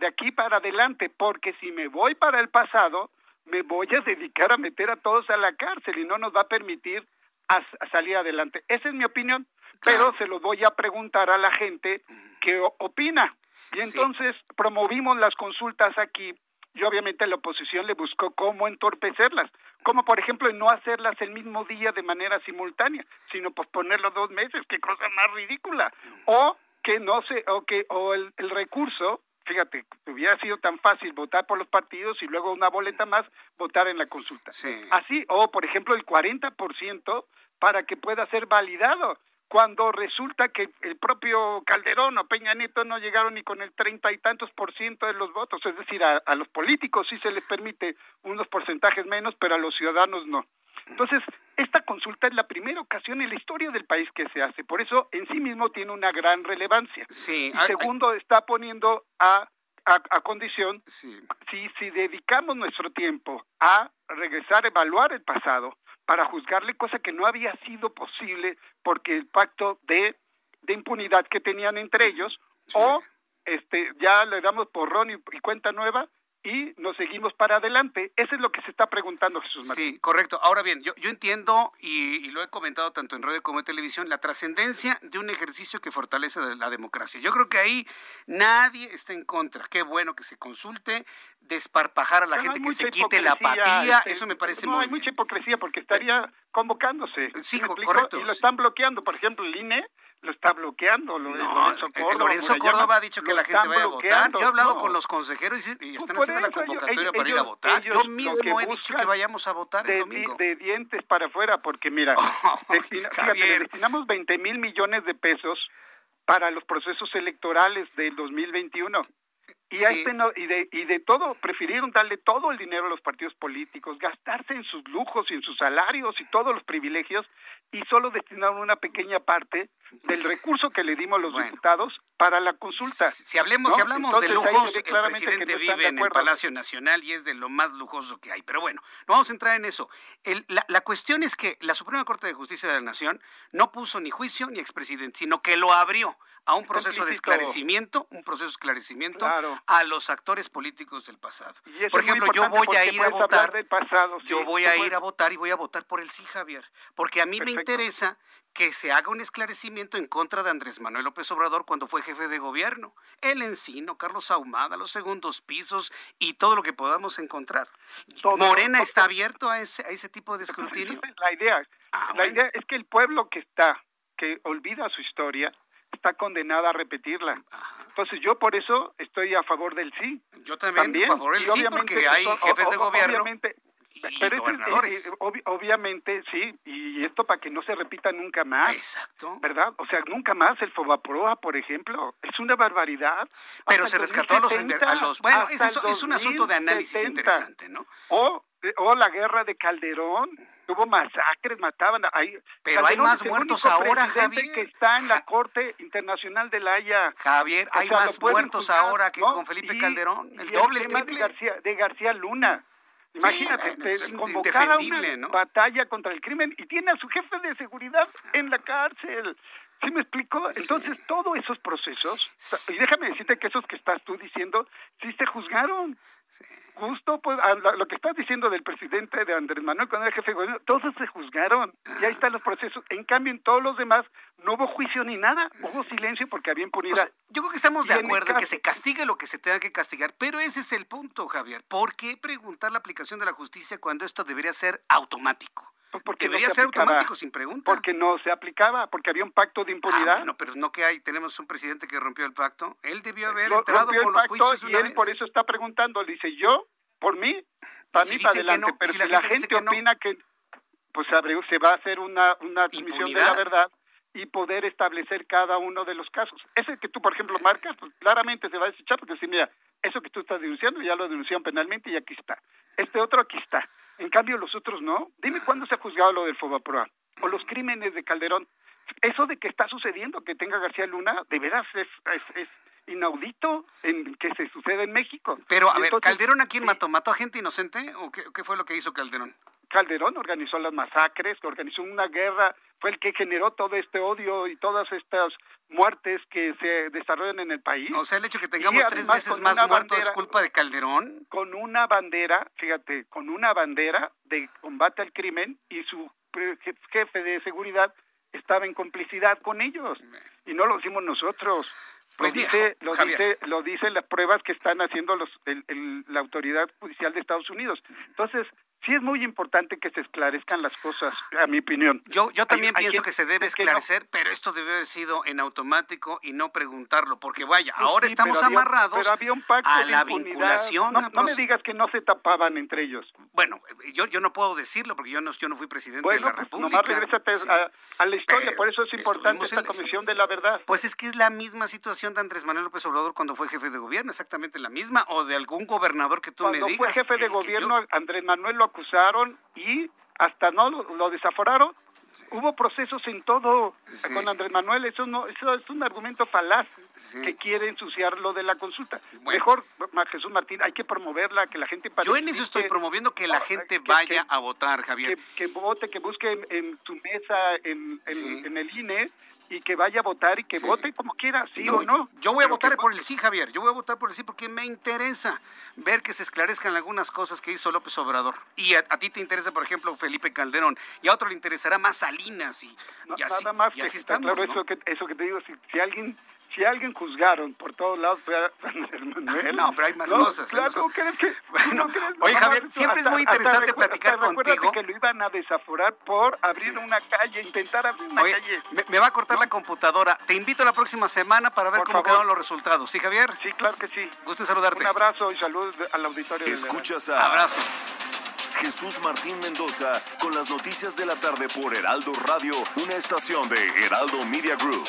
de aquí para adelante, porque si me voy para el pasado, me voy a dedicar a meter a todos a la cárcel y no nos va a permitir a, salir adelante. Esa es mi opinión, pero se lo voy a preguntar a la gente qué opina. Y entonces promovimos las consultas aquí y obviamente la oposición le buscó cómo entorpecerlas, como por ejemplo no hacerlas el mismo día de manera simultánea, sino posponerlo dos meses, qué cosa más ridícula, o que no se, o que, o el, el recurso, fíjate, hubiera sido tan fácil votar por los partidos y luego una boleta más votar en la consulta. Así, o por ejemplo el 40% para que pueda ser validado cuando resulta que el propio Calderón o Peña Nieto no llegaron ni con el treinta y tantos por ciento de los votos, es decir, a, los políticos sí se les permite unos porcentajes menos, pero a los ciudadanos no. Entonces, esta consulta es la primera ocasión en la historia del país que se hace, por eso en sí mismo tiene una gran relevancia. Sí, y segundo, está poniendo a, a, condición, si, si dedicamos nuestro tiempo a regresar a evaluar el pasado, para juzgarle, cosa que no había sido posible porque el pacto de, de impunidad que tenían entre ellos, o este ya le damos porrón y, y cuenta nueva, y nos seguimos para adelante. Eso es lo que se está preguntando Jesús Martín. Sí, correcto. Ahora bien, yo, yo entiendo y, lo he comentado tanto en radio como en televisión, la trascendencia de un ejercicio que fortalece la democracia. Yo creo que ahí nadie está en contra. Qué bueno que se consulte, desparpajar a la gente, que se quite la apatía. Este, eso me parece no, muy hay mucha hipocresía porque estaría convocándose. Sí, correcto. Y lo están bloqueando. Por ejemplo, el INE lo está bloqueando. Lorenzo eh, Córdoba, Lorenzo Córdoba ha dicho que la gente vaya a votar. Yo he hablado con los consejeros y, están Pues haciendo la convocatoria para ir a votar. Yo mismo he dicho que vayamos a votar de, el domingo. De dientes para afuera, porque mira, destina, fíjate, destinamos 20 mil millones de pesos para los procesos electorales del 2021. Y, a este no, y, de, y de todo, prefirieron darle todo el dinero a los partidos políticos, gastarse en sus lujos y en sus salarios y todos los privilegios, y solo destinaron una pequeña parte del recurso que le dimos a los diputados para la consulta. Si hablemos, si hablamos de lujos, el presidente vive en el Palacio Nacional y es de lo más lujoso que hay. Pero bueno, no vamos a entrar en eso. El, la, la, cuestión es que la Suprema Corte de Justicia de la Nación no puso ni juicio ni expresidente, sino que lo abrió a un proceso de esclarecimiento, un proceso de esclarecimiento a los actores políticos del pasado. Por ejemplo, yo voy a ir a votar, pasado, yo voy a ir a votar y voy a votar por el sí, Javier, porque a mí me interesa que se haga un esclarecimiento en contra de Andrés Manuel López Obrador cuando fue jefe de gobierno. El Encino, Carlos Ahumada, los segundos pisos y todo lo que podamos encontrar. ¿Morena está abierto a ese, a ese tipo de escrutinio? La idea, Ah, la idea es que el pueblo que está, que olvida su historia, está condenada a repetirla. Entonces yo por eso estoy a favor del sí. Yo también, a favor del Y sí, obviamente porque hay jefes de o- gobierno obviamente, y pero eso es- gobernadores. eh, obvi- obviamente sí, y esto para que no se repita nunca más. Exacto. ¿Verdad? O sea, nunca más el Fobaproa, por ejemplo, es una barbaridad. Pero Hasta se rescató a los, 2070, a los- bueno, el es un asunto de análisis 2070. interesante, ¿no? O, o la guerra de Calderón, hubo masacres, mataban ahí. Pero hay más el muertos ahora, Javier. que está en la Corte Internacional de la Haya. Javier, O hay sea, más muertos juzgar, ahora que ¿no? con Felipe Y- Calderón, el y doble, el tema triple. De García, de García Luna. Imagínate, es convocar a una batalla contra el crimen y tiene a su jefe de seguridad en la cárcel. ¿Sí me explico? Entonces, todos esos procesos, y déjame decirte que esos que estás tú diciendo, sí se juzgaron. Justo pues, a lo que estás diciendo del presidente de Andrés Manuel cuando era jefe de gobierno, todos se juzgaron. Y ahí están los procesos. En cambio, en todos los demás no hubo juicio ni nada. Hubo silencio porque había impunidad. Yo creo que estamos de acuerdo en que se castigue lo que se tenga que castigar, pero ese es el punto, Javier. ¿Por qué preguntar la aplicación de la justicia cuando esto debería ser automático? Porque no Debería se ser aplicaba. automático sin pregunta. Porque no se aplicaba, porque había un pacto de Ah, impunidad. bueno, pero no que hay, tenemos un presidente que rompió el pacto. Él debió haber Ro- entrado con el los pacto juicios de y una él vez. por eso está preguntando. Le dice, yo, por mí, para si mí, para adelante. no? Pero Si si la gente dice gente que no. opina que pues se va a hacer una, una admisión de la verdad y poder establecer cada uno de los casos. Ese que tú, por ejemplo, marcas, pues claramente se va a desechar porque si mira, eso que tú estás denunciando ya lo denunciaron penalmente y aquí está. Este otro aquí está. En cambio, los otros no. Dime cuándo se ha juzgado lo del Fobaproa o los crímenes de Calderón. Eso de que está sucediendo, que tenga García Luna, de veras es, es, es inaudito en que se suceda en México. Pero, a ver, ¿Calderón a quién mató? ¿Mató a gente inocente o qué, qué fue lo que hizo Calderón? Calderón organizó las masacres, organizó una guerra, fue el que generó todo este odio y todas estas muertes que se desarrollan en el país. O sea, el hecho de que tengamos tres veces más muertos es culpa de Calderón. Con una bandera, fíjate, con una bandera de combate al crimen y su jefe de seguridad estaba en complicidad con ellos. Y no lo decimos nosotros. Pues lo dice, lo dice, lo dicen las pruebas que están haciendo los, la autoridad judicial de Estados Unidos. Entonces, sí es muy importante que se esclarezcan las cosas, a mi opinión. Yo, yo también pienso que se debe esclarecer, pero esto debe haber sido en automático y no preguntarlo, porque vaya, ahora estamos amarrados a la vinculación. No, me digas que no se tapaban entre ellos. Bueno, yo, yo no puedo decirlo porque yo no, yo no fui presidente de la pues República. Nomás regrésate a, la historia, por eso es importante esta comisión de la verdad. Pues es que es la misma situación de Andrés Manuel López Obrador cuando fue jefe de gobierno, exactamente la misma, o de algún gobernador que tú me digas. Cuando fue jefe de gobierno, Andrés Manuel lo acusaron y hasta no lo, desaforaron. Hubo procesos en todo con Andrés Manuel, eso no eso es un argumento falaz que quiere ensuciar lo de la consulta. Mejor, Jesús Martín, hay que promoverla, que la gente Yo en eso estoy promoviendo que la gente vaya a votar, Javier. Que, vote, que busque en, su mesa, en, en el INE, y que vaya a votar y que vote como quiera, sí o no. Yo voy a votar por el sí, Javier. Yo voy a votar por el sí porque me interesa ver que se esclarezcan algunas cosas que hizo López Obrador. Y a, ti te interesa, por ejemplo, Felipe Calderón. Y a otro le interesará más Salinas. Y, así, nada más claro, eso, que, eso que te digo, si, si alguien si alguien juzgaron por todos lados fue a Manuel. No, pero hay más cosas. Claro, que, bueno, oye, Javier, siempre es muy interesante platicar contigo. que lo iban a desaforar por abrir una calle, intentar abrir una calle. Me, va a cortar la computadora. Te invito la próxima semana para ver cómo quedaron los resultados. ¿Sí, Javier? Sí, claro que sí. Gusto saludarte. Un abrazo y saludos al auditorio. Escuchas a... Abrazo. Jesús Martín Mendoza con las noticias de la tarde por Heraldo Radio, una estación de Heraldo Media Group.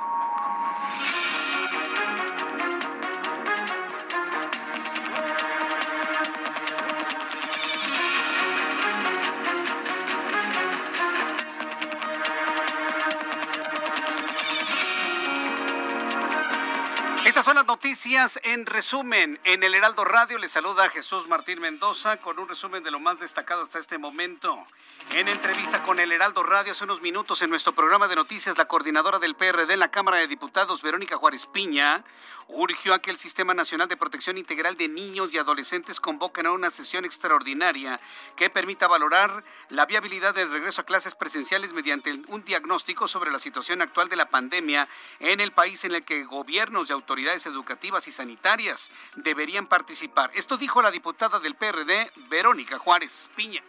Noticias en resumen. En el Heraldo Radio le saluda Jesús Martín Mendoza con un resumen de lo más destacado hasta este momento. En entrevista con el Heraldo Radio hace unos minutos en nuestro programa de noticias, la coordinadora del PRD en la Cámara de Diputados, Verónica Juárez Piña, urgió a que el Sistema Nacional de Protección Integral de Niños y Adolescentes convoquen a una sesión extraordinaria que permita valorar la viabilidad del regreso a clases presenciales mediante un diagnóstico sobre la situación actual de la pandemia en el país en el que gobiernos y autoridades educativas y sanitarias deberían participar. Esto dijo la diputada del PRD, Verónica Juárez Piña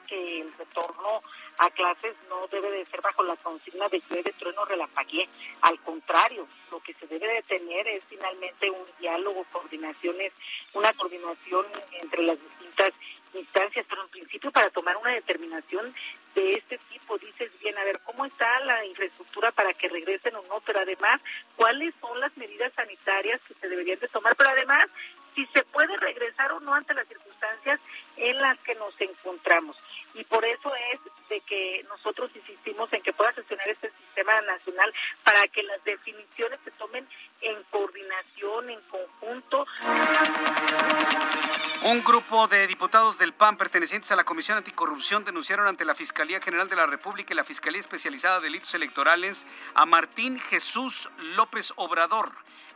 que el retorno a clases no debe de ser bajo la consigna de llueve, trueno, relampaguee. Al contrario, lo que se debe de tener es finalmente un diálogo, coordinaciones, una coordinación entre las distintas instancias, pero en principio para tomar una determinación de este tipo, dices bien, a ver, ¿cómo está la infraestructura para que regresen o no? Pero además, ¿cuáles son las medidas sanitarias que se deberían de tomar? Pero además, si se puede regresar o no ante las circunstancias en las que nos encontramos. Y por eso es de que nosotros insistimos en que pueda gestionar este sistema nacional para que las definiciones se tomen en coordinación, en conjunto. Un grupo de diputados del PAN pertenecientes a la Comisión Anticorrupción denunciaron ante la Fiscalía General de la República y la Fiscalía Especializada de Delitos Electorales a Martín Jesús López Obrador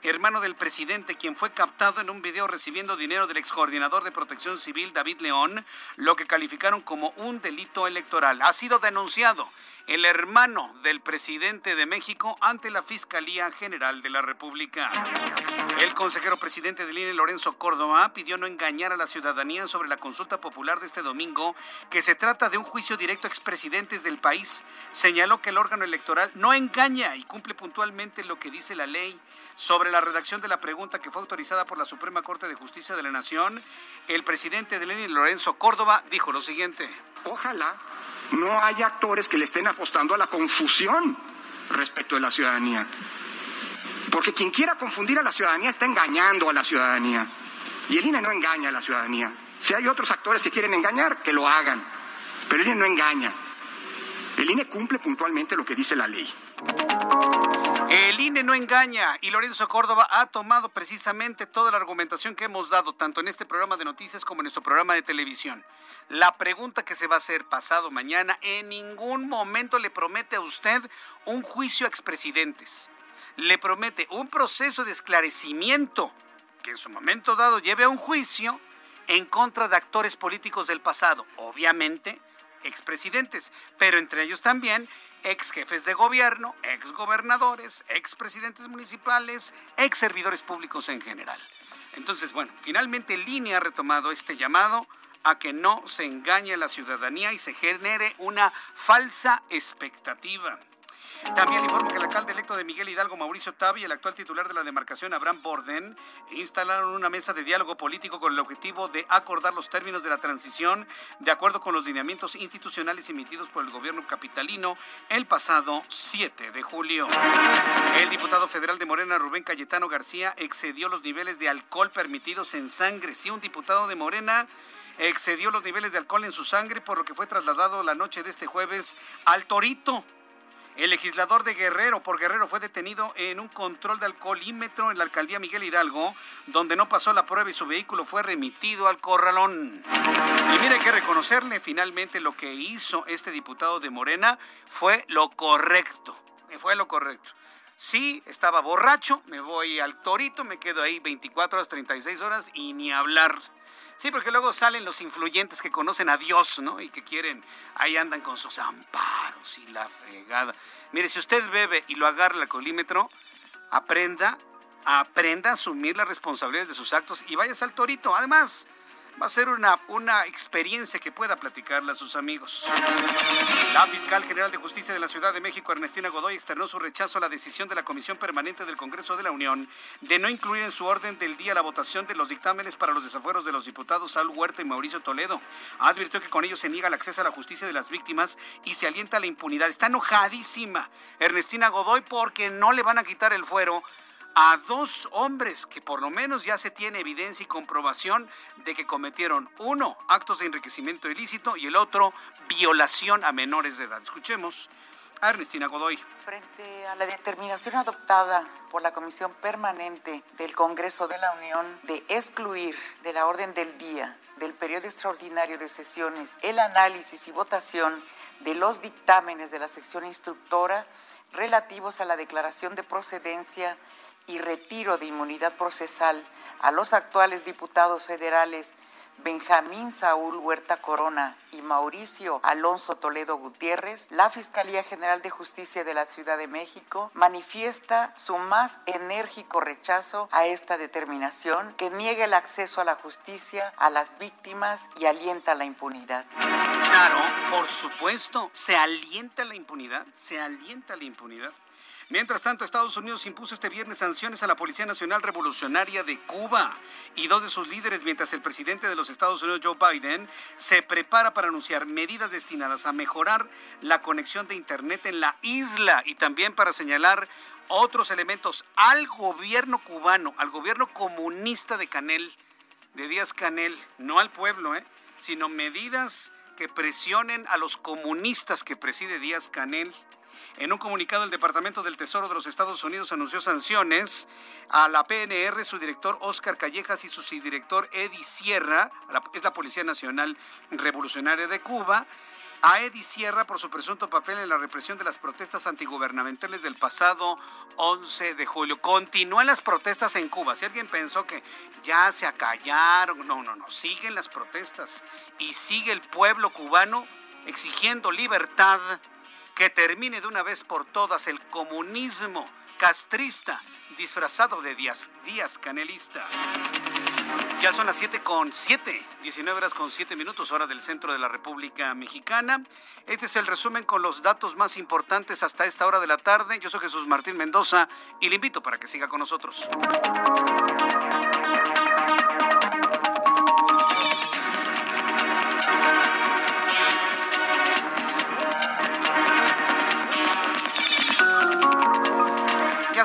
hermano del presidente, quien fue captado en un video recibiendo dinero del excoordinador de protección civil David León, lo que calificaron como un delito electoral. Ha sido denunciado el hermano del presidente de México, ante la Fiscalía General de la República. El consejero presidente del INE, Lorenzo Córdoba, pidió no engañar a la ciudadanía sobre la consulta popular de este domingo, que se trata de un juicio directo a expresidentes del país. Señaló que el órgano electoral no engaña y cumple puntualmente lo que dice la ley. Sobre la redacción de la pregunta que fue autorizada por la Suprema Corte de Justicia de la Nación, el presidente del INE, Lorenzo Córdoba, dijo lo siguiente. Ojalá no haya actores que le estén apostando a la confusión respecto de la ciudadanía. Porque quien quiera confundir a la ciudadanía está engañando a la ciudadanía. Y el INE no engaña a la ciudadanía. Si hay otros actores que quieren engañar, que lo hagan. Pero el INE no engaña. El INE cumple puntualmente lo que dice la ley. El INE no engaña y Lorenzo Córdoba ha tomado precisamente toda la argumentación que hemos dado, tanto en este programa de noticias como en nuestro programa de televisión. La pregunta que se va a hacer pasado mañana en ningún momento le promete a usted un juicio a expresidentes. Le promete un proceso de esclarecimiento que en su momento dado lleve a un juicio en contra de actores políticos del pasado. Obviamente, expresidentes, pero entre ellos también ex jefes de gobierno, ex gobernadores, ex presidentes municipales, ex servidores públicos en general. Entonces, bueno, finalmente Línea ha retomado este llamado a que no se engañe a la ciudadanía y se genere una falsa expectativa. También informo que el alcalde electo de Miguel Hidalgo, Mauricio Tavi, y el actual titular de la demarcación, Abraham Borden, instalaron una mesa de diálogo político con el objetivo de acordar los términos de la transición de acuerdo con los lineamientos institucionales emitidos por el gobierno capitalino el pasado 7 de julio. El diputado federal de Morena, Rubén Cayetano García, excedió los niveles de alcohol permitidos en sangre. Sí, un diputado de Morena excedió los niveles de alcohol en su sangre, por lo que fue trasladado la noche de este jueves al Torito el legislador de Guerrero por Guerrero fue detenido en un control de alcoholímetro en la alcaldía Miguel Hidalgo, donde no pasó la prueba y su vehículo fue remitido al corralón. Y mire que reconocerle finalmente lo que hizo este diputado de Morena fue lo correcto. Fue lo correcto. Sí, estaba borracho, me voy al torito, me quedo ahí 24 horas, 36 horas y ni hablar. Sí, porque luego salen los influyentes que conocen a Dios, ¿no? Y que quieren, ahí andan con sus amparos y la fregada. Mire, si usted bebe y lo agarra el alcoholímetro, aprenda, aprenda a asumir las responsabilidades de sus actos y vayas al torito. Además, va a ser una, una experiencia que pueda platicarle a sus amigos. La fiscal general de justicia de la Ciudad de México, Ernestina Godoy, externó su rechazo a la decisión de la Comisión Permanente del Congreso de la Unión de no incluir en su orden del día la votación de los dictámenes para los desafueros de los diputados Saúl Huerta y Mauricio Toledo. Advirtió que con ello se niega el acceso a la justicia de las víctimas y se alienta la impunidad. Está enojadísima Ernestina Godoy porque no le van a quitar el fuero a dos hombres que por lo menos ya se tiene evidencia y comprobación de que cometieron uno actos de enriquecimiento ilícito y el otro violación a menores de edad. Escuchemos a Ernestina Godoy. Frente a la determinación adoptada por la Comisión Permanente del Congreso de la Unión de excluir de la orden del día del periodo extraordinario de sesiones el análisis y votación de los dictámenes de la sección instructora relativos a la declaración de procedencia y retiro de inmunidad procesal a los actuales diputados federales Benjamín Saúl Huerta Corona y Mauricio Alonso Toledo Gutiérrez, la Fiscalía General de Justicia de la Ciudad de México manifiesta su más enérgico rechazo a esta determinación que niega el acceso a la justicia a las víctimas y alienta la impunidad. Claro, por supuesto, se alienta la impunidad, se alienta la impunidad. Mientras tanto, Estados Unidos impuso este viernes sanciones a la Policía Nacional Revolucionaria de Cuba y dos de sus líderes, mientras el presidente de los Estados Unidos, Joe Biden, se prepara para anunciar medidas destinadas a mejorar la conexión de Internet en la isla y también para señalar otros elementos al gobierno cubano, al gobierno comunista de Canel, de Díaz Canel, no al pueblo, ¿eh? sino medidas que presionen a los comunistas que preside Díaz Canel. En un comunicado, el Departamento del Tesoro de los Estados Unidos anunció sanciones a la PNR, su director Oscar Callejas y su subdirector Eddie Sierra, es la Policía Nacional Revolucionaria de Cuba, a Eddie Sierra por su presunto papel en la represión de las protestas antigubernamentales del pasado 11 de julio. Continúan las protestas en Cuba. Si alguien pensó que ya se acallaron, no, no, no, siguen las protestas y sigue el pueblo cubano exigiendo libertad que termine de una vez por todas el comunismo castrista disfrazado de Díaz, Canelista. Ya son las 7 con 7, 19 horas con 7 minutos, hora del centro de la República Mexicana. Este es el resumen con los datos más importantes hasta esta hora de la tarde. Yo soy Jesús Martín Mendoza y le invito para que siga con nosotros.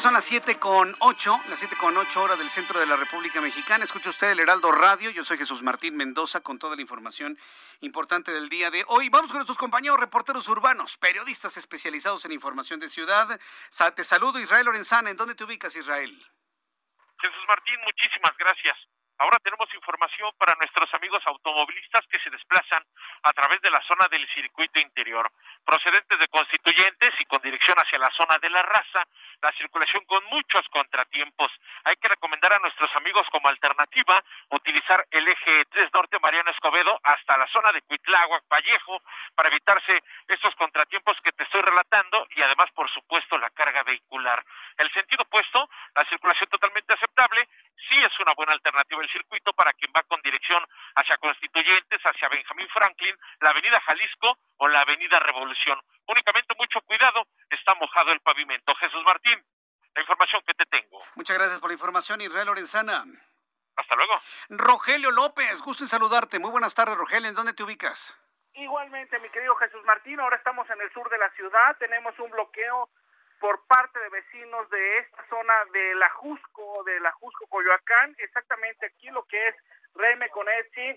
Son las 7 con 8, las 7 con 8 horas del centro de la República Mexicana. Escucha usted el Heraldo Radio. Yo soy Jesús Martín Mendoza con toda la información importante del día de hoy. Vamos con nuestros compañeros reporteros urbanos, periodistas especializados en información de ciudad. Te saludo, Israel Lorenzana. ¿En dónde te ubicas, Israel? Jesús Martín, muchísimas gracias. Ahora tenemos información para nuestros amigos automovilistas que se desplazan a través de la zona del circuito interior, procedentes de constituyentes y con dirección hacia la zona de la raza, la circulación con muchos contratiempos. Hay que recomendar a nuestros amigos como alternativa utilizar el eje 3 Norte Mariano Escobedo hasta la zona de Cuitláhuac, Vallejo, para evitarse estos contratiempos que te estoy relatando y además, por supuesto, la carga vehicular. El sentido opuesto, la circulación totalmente aceptable, sí es una buena alternativa el circuito para quien va con dirección hacia Constituyentes, hacia Benjamín Franklin, la Avenida Jalisco o la Avenida Revolución. Únicamente mucho cuidado, está mojado el pavimento. Jesús Martín, la información que te tengo. Muchas gracias por la información, Israel Lorenzana. Hasta luego. Rogelio López, gusto en saludarte. Muy buenas tardes, Rogelio. ¿En dónde te ubicas? Igualmente, mi querido Jesús Martín, ahora estamos en el sur de la ciudad, tenemos un bloqueo por parte de vecinos de esta zona de la Jusco, de la Jusco Coyoacán, exactamente aquí lo que es Reme con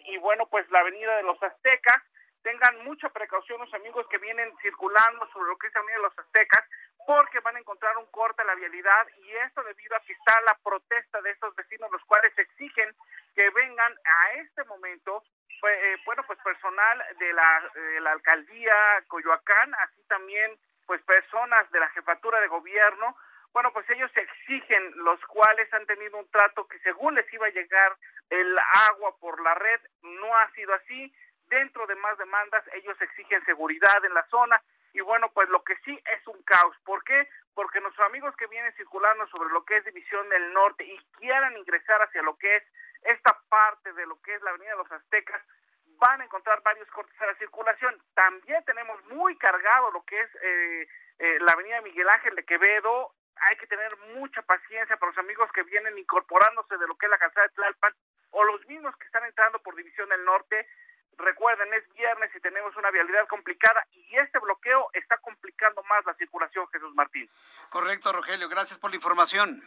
y bueno, pues la avenida de los Aztecas. Tengan mucha precaución los amigos que vienen circulando sobre lo que es la avenida de los Aztecas, porque van a encontrar un corte a la vialidad y esto debido a que está la protesta de estos vecinos, los cuales exigen que vengan a este momento eh, bueno, pues personal de la, de la alcaldía Coyoacán, así también pues personas de la jefatura de gobierno, bueno, pues ellos exigen, los cuales han tenido un trato que según les iba a llegar el agua por la red, no ha sido así. Dentro de más demandas, ellos exigen seguridad en la zona y bueno, pues lo que sí es un caos. ¿Por qué? Porque nuestros amigos que vienen circulando sobre lo que es División del Norte y quieran ingresar hacia lo que es esta parte de lo que es la Avenida de los Aztecas, van a encontrar varios cortes a la circulación. También tenemos muy cargado lo que es eh, eh, la avenida Miguel Ángel de Quevedo. Hay que tener mucha paciencia para los amigos que vienen incorporándose de lo que es la calzada de Tlalpan o los mismos que están entrando por División del Norte. Recuerden, es viernes y tenemos una vialidad complicada y este bloqueo está complicando más la circulación, Jesús Martín. Correcto, Rogelio. Gracias por la información.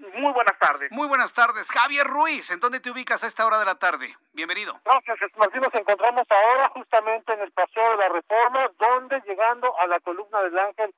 Muy buenas tardes. Muy buenas tardes. Javier Ruiz, ¿en dónde te ubicas a esta hora de la tarde? Bienvenido. Gracias, Martín. Nos encontramos ahora justamente en el Paseo de la Reforma, donde llegando a la columna del Ángel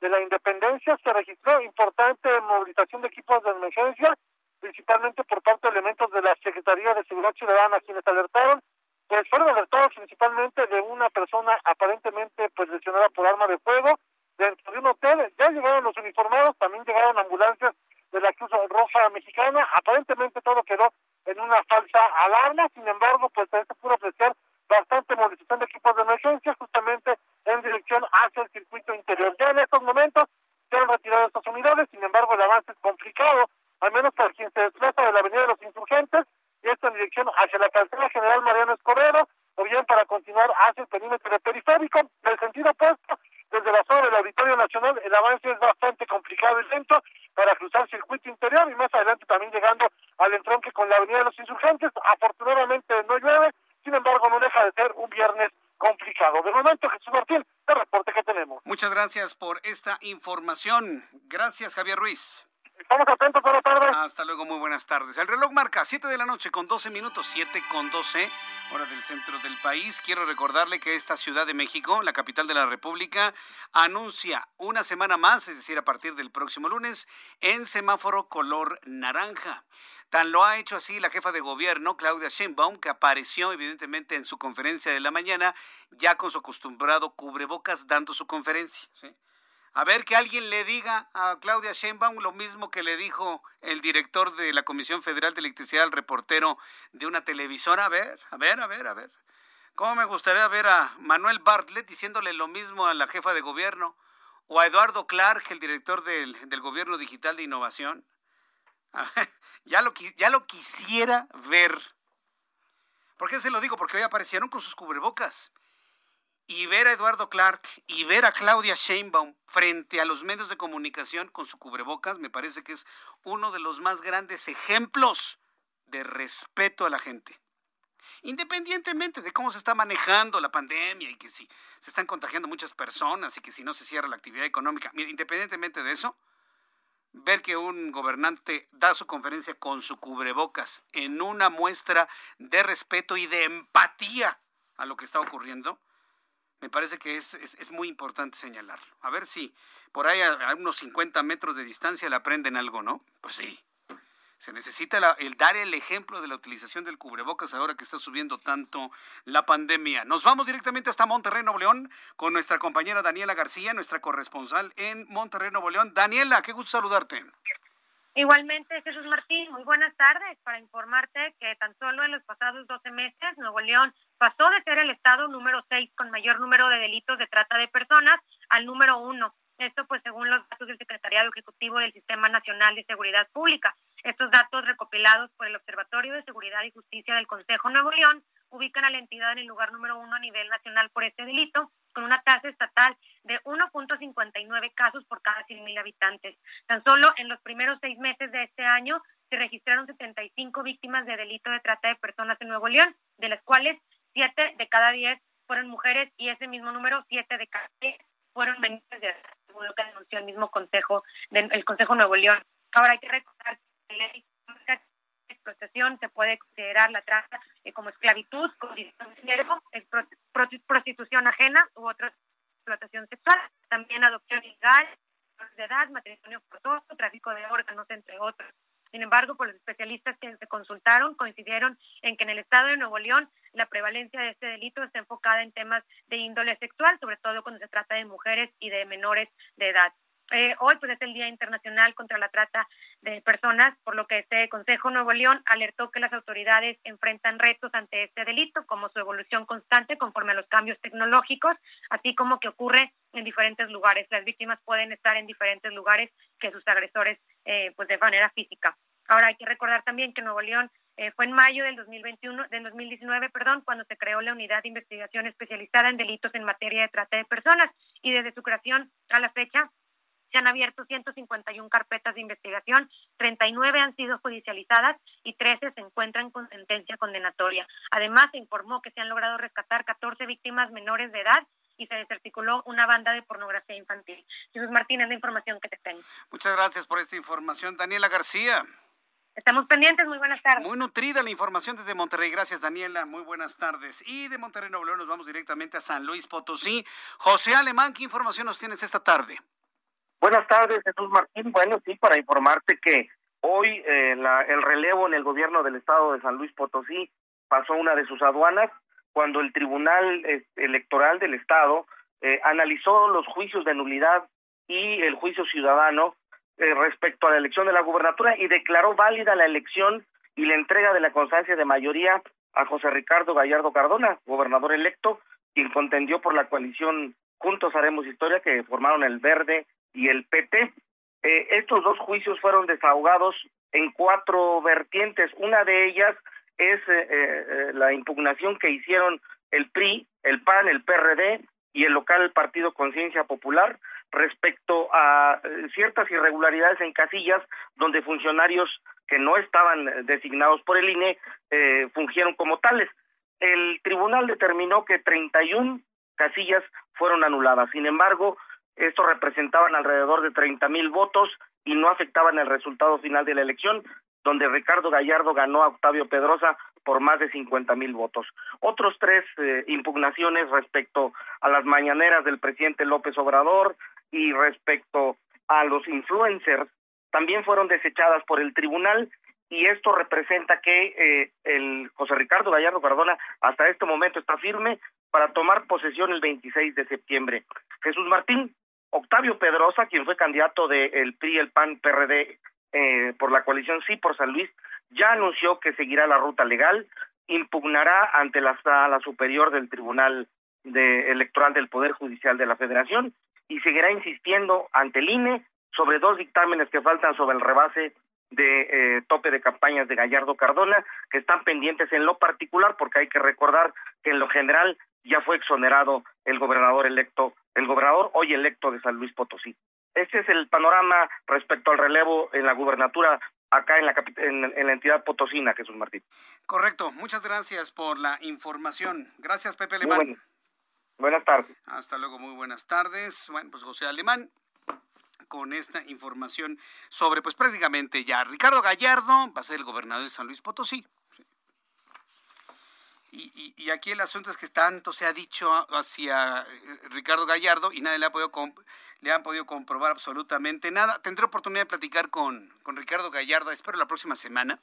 de la Independencia se registró importante movilización de equipos de emergencia, principalmente por parte de elementos de la Secretaría de Seguridad Ciudadana, quienes alertaron, pues fueron alertados principalmente de una persona aparentemente pues lesionada por arma de fuego dentro de un hotel. Ya llegaron los uniformados, también llegaron ambulancias de la Cruz Roja Mexicana. Aparentemente todo quedó en una falsa alarma, sin embargo, pues se pudo ofrecer bastante movilización de equipos de emergencia justamente en dirección hacia el circuito interior. Ya en estos momentos se han retirado estas unidades, sin embargo el avance es complicado, al menos para quien se desplaza de la Avenida de los Insurgentes, y esto en dirección hacia la calzada General Mariano Escobedo, o bien para continuar hacia el perímetro periférico, en el sentido opuesto, desde la zona del Auditorio Nacional, el avance es bastante complicado y lento para cruzar circuito interior y más adelante también llegando al entronque con la Avenida de los Insurgentes. Afortunadamente no llueve, sin embargo no deja de ser un viernes complicado. De momento, Jesús Martín, el reporte que tenemos. Muchas gracias por esta información. Gracias, Javier Ruiz. Estamos atentos, buenas tardes. Hasta luego, muy buenas tardes. El reloj marca 7 de la noche con 12 minutos, 7 con 12, hora del centro del país. Quiero recordarle que esta Ciudad de México, la capital de la República, anuncia una semana más, es decir, a partir del próximo lunes, en semáforo color naranja. Tan lo ha hecho así la jefa de gobierno, Claudia Sheinbaum, que apareció evidentemente en su conferencia de la mañana, ya con su acostumbrado cubrebocas dando su conferencia. ¿sí? A ver que alguien le diga a Claudia Sheinbaum lo mismo que le dijo el director de la Comisión Federal de Electricidad al reportero de una televisora. A ver, a ver, a ver, a ver. ¿Cómo me gustaría ver a Manuel Bartlett diciéndole lo mismo a la jefa de gobierno? ¿O a Eduardo Clark, el director del, Gobierno Digital de Innovación? ya, lo, ya lo quisiera ver. ¿Por qué se lo digo? Porque hoy aparecieron con sus cubrebocas. Y ver a Eduardo Clark y ver a Claudia Sheinbaum frente a los medios de comunicación con su cubrebocas me parece que es uno de los más grandes ejemplos de respeto a la gente. Independientemente de cómo se está manejando la pandemia y que si se están contagiando muchas personas y que si no se cierra la actividad económica, mira, independientemente de eso, ver que un gobernante da su conferencia con su cubrebocas en una muestra de respeto y de empatía a lo que está ocurriendo, me parece que es, es, muy importante señalarlo. A ver si por ahí a, unos 50 metros de distancia le aprenden algo, ¿no? Pues sí. Se necesita el dar el ejemplo de la utilización del cubrebocas ahora que está subiendo tanto la pandemia. Nos vamos directamente hasta Monterrey, Nuevo León, con nuestra compañera Daniela García, nuestra corresponsal en Monterrey, Nuevo León. Daniela, qué gusto saludarte. Igualmente, Jesús Martín, muy buenas tardes. Para informarte que tan solo en los pasados 12 meses, Nuevo León pasó de ser el estado número 6 con mayor número de delitos de trata de personas al número 1. Esto pues según los datos del Secretariado Ejecutivo del Sistema Nacional de Seguridad Pública. Estos datos recopilados por el Observatorio de Seguridad y Justicia del Consejo Nuevo León ubican a la entidad en el lugar número uno a nivel nacional por este delito, con una tasa estatal de 1.59 casos por cada 100.000 habitantes. Tan solo en los primeros seis meses de este año se registraron 75 víctimas de delito de trata de personas en Nuevo León, de las cuales 7 de cada 10 fueron mujeres y ese mismo número, 7 de cada 10 fueron menores de según lo que denunció el mismo Consejo, el Consejo Nuevo León. Ahora hay que recordar ley de explotación se puede considerar la trata eh, como esclavitud, condición de prostitución ajena u otra explotación sexual, también adopción ilegal, de edad, matrimonio forzoso, tráfico de órganos, entre otros. Sin embargo, por los especialistas que se consultaron coincidieron en que en el estado de Nuevo León la prevalencia de este delito está enfocada en temas de índole sexual, sobre todo cuando se trata de mujeres y de menores de edad. Eh, hoy pues es el Día Internacional contra la Trata de Personas, por lo que este Consejo Nuevo León alertó que las autoridades enfrentan retos ante este delito, como su evolución constante conforme a los cambios tecnológicos, así como que ocurre en diferentes lugares. Las víctimas pueden estar en diferentes lugares que sus agresores, eh, pues de manera física. Ahora hay que recordar también que Nuevo León eh, fue en mayo del 2021, del 2019, perdón, cuando se creó la unidad de investigación especializada en delitos en materia de trata de personas y desde su creación a la fecha se han abierto 151 carpetas de investigación, 39 han sido judicializadas y 13 se encuentran con sentencia condenatoria. Además, se informó que se han logrado rescatar 14 víctimas menores de edad y se desarticuló una banda de pornografía infantil. Jesús Martínez, la información que te tengo. Muchas gracias por esta información, Daniela García. Estamos pendientes, muy buenas tardes. Muy nutrida la información desde Monterrey. Gracias, Daniela. Muy buenas tardes. Y de Monterrey, Nuevo León, nos vamos directamente a San Luis Potosí. José Alemán, ¿qué información nos tienes esta tarde? Buenas tardes, Jesús Martín. Bueno, sí, para informarte que hoy eh, el relevo en el gobierno del estado de San Luis Potosí pasó una de sus aduanas cuando el Tribunal Electoral del Estado eh, analizó los juicios de nulidad y el juicio ciudadano eh, respecto a la elección de la gubernatura y declaró válida la elección y la entrega de la constancia de mayoría a José Ricardo Gallardo Cardona, gobernador electo, quien contendió por la coalición Juntos Haremos Historia, que formaron el Verde y el PT. Eh, estos dos juicios fueron desahogados en cuatro vertientes. Una de ellas es eh, eh, la impugnación que hicieron el PRI, el PAN, el PRD y el local Partido Conciencia Popular respecto a ciertas irregularidades en casillas donde funcionarios que no estaban designados por el INE fungieron como tales. El tribunal determinó que 31 casillas fueron anuladas. Sin embargo, estos representaban alrededor de 30 mil votos y no afectaban el resultado final de la elección, donde Ricardo Gallardo ganó a Octavio Pedrosa por más de 50 mil votos. Otros tres eh, impugnaciones respecto a las mañaneras del presidente López Obrador y respecto a los influencers también fueron desechadas por el tribunal y esto representa que eh, el José Ricardo Gallardo Cardona hasta este momento está firme para tomar posesión el 26 de septiembre. Jesús Martín, Octavio Pedrosa, quien fue candidato del PRI, el PAN, PRD eh, por la coalición Sí por San Luis, ya anunció que seguirá la ruta legal impugnará ante la sala superior del Tribunal de Electoral del Poder Judicial de la Federación y seguirá insistiendo ante el INE sobre dos dictámenes que faltan sobre el rebase de eh, tope de campañas de Gallardo Cardona, que están pendientes en lo particular, porque hay que recordar que en lo general ya fue exonerado el gobernador electo, el gobernador hoy electo de San Luis Potosí. Ese es el panorama respecto al relevo en la gubernatura acá en la, en, la entidad potosina, Jesús Martín. Correcto. Muchas gracias por la información. Gracias, Pepe Alemán. Buenas tardes. Hasta luego, muy buenas tardes. Bueno, pues José Alemán con esta información sobre, pues prácticamente ya, Ricardo Gallardo va a ser el gobernador de San Luis Potosí. Y, y, aquí el asunto es que tanto se ha dicho hacia eh, Ricardo Gallardo y nadie le ha podido le han podido comprobar absolutamente nada. Tendré oportunidad de platicar con, con Ricardo Gallardo, espero la próxima semana,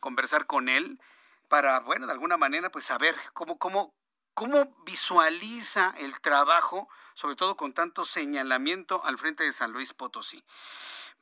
conversar con él para, bueno, de alguna manera, pues saber cómo, cómo, cómo visualiza el trabajo, sobre todo con tanto señalamiento al frente de San Luis Potosí.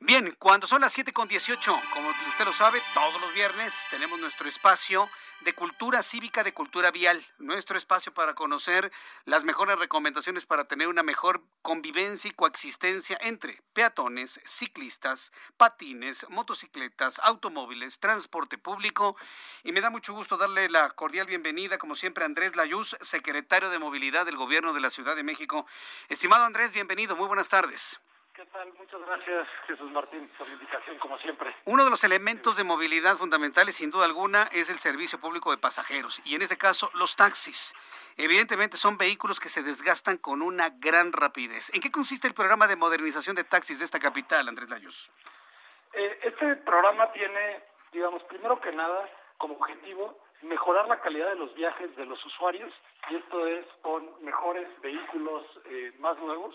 Bien, cuando son las 7 con 18, como usted lo sabe, todos los viernes tenemos nuestro espacio de cultura cívica, de cultura vial, nuestro espacio para conocer las mejores recomendaciones para tener una mejor convivencia y coexistencia entre peatones, ciclistas, patines, motocicletas, automóviles, transporte público. Y me da mucho gusto darle la cordial bienvenida, como siempre, a Andrés Layuz, secretario de Movilidad del Gobierno de la Ciudad de México. Estimado Andrés, bienvenido, muy buenas tardes. ¿Qué tal? Muchas gracias, Jesús Martín, por la invitación, como siempre. Uno de los elementos de movilidad fundamentales, sin duda alguna, es el servicio público de pasajeros, y en este caso, los taxis. Evidentemente son vehículos que se desgastan con una gran rapidez. ¿En qué consiste el programa de modernización de taxis de esta capital, Andrés Layos? Eh, este programa tiene, digamos, primero que nada, como objetivo mejorar la calidad de los viajes de los usuarios, y esto es con mejores vehículos eh, más nuevos.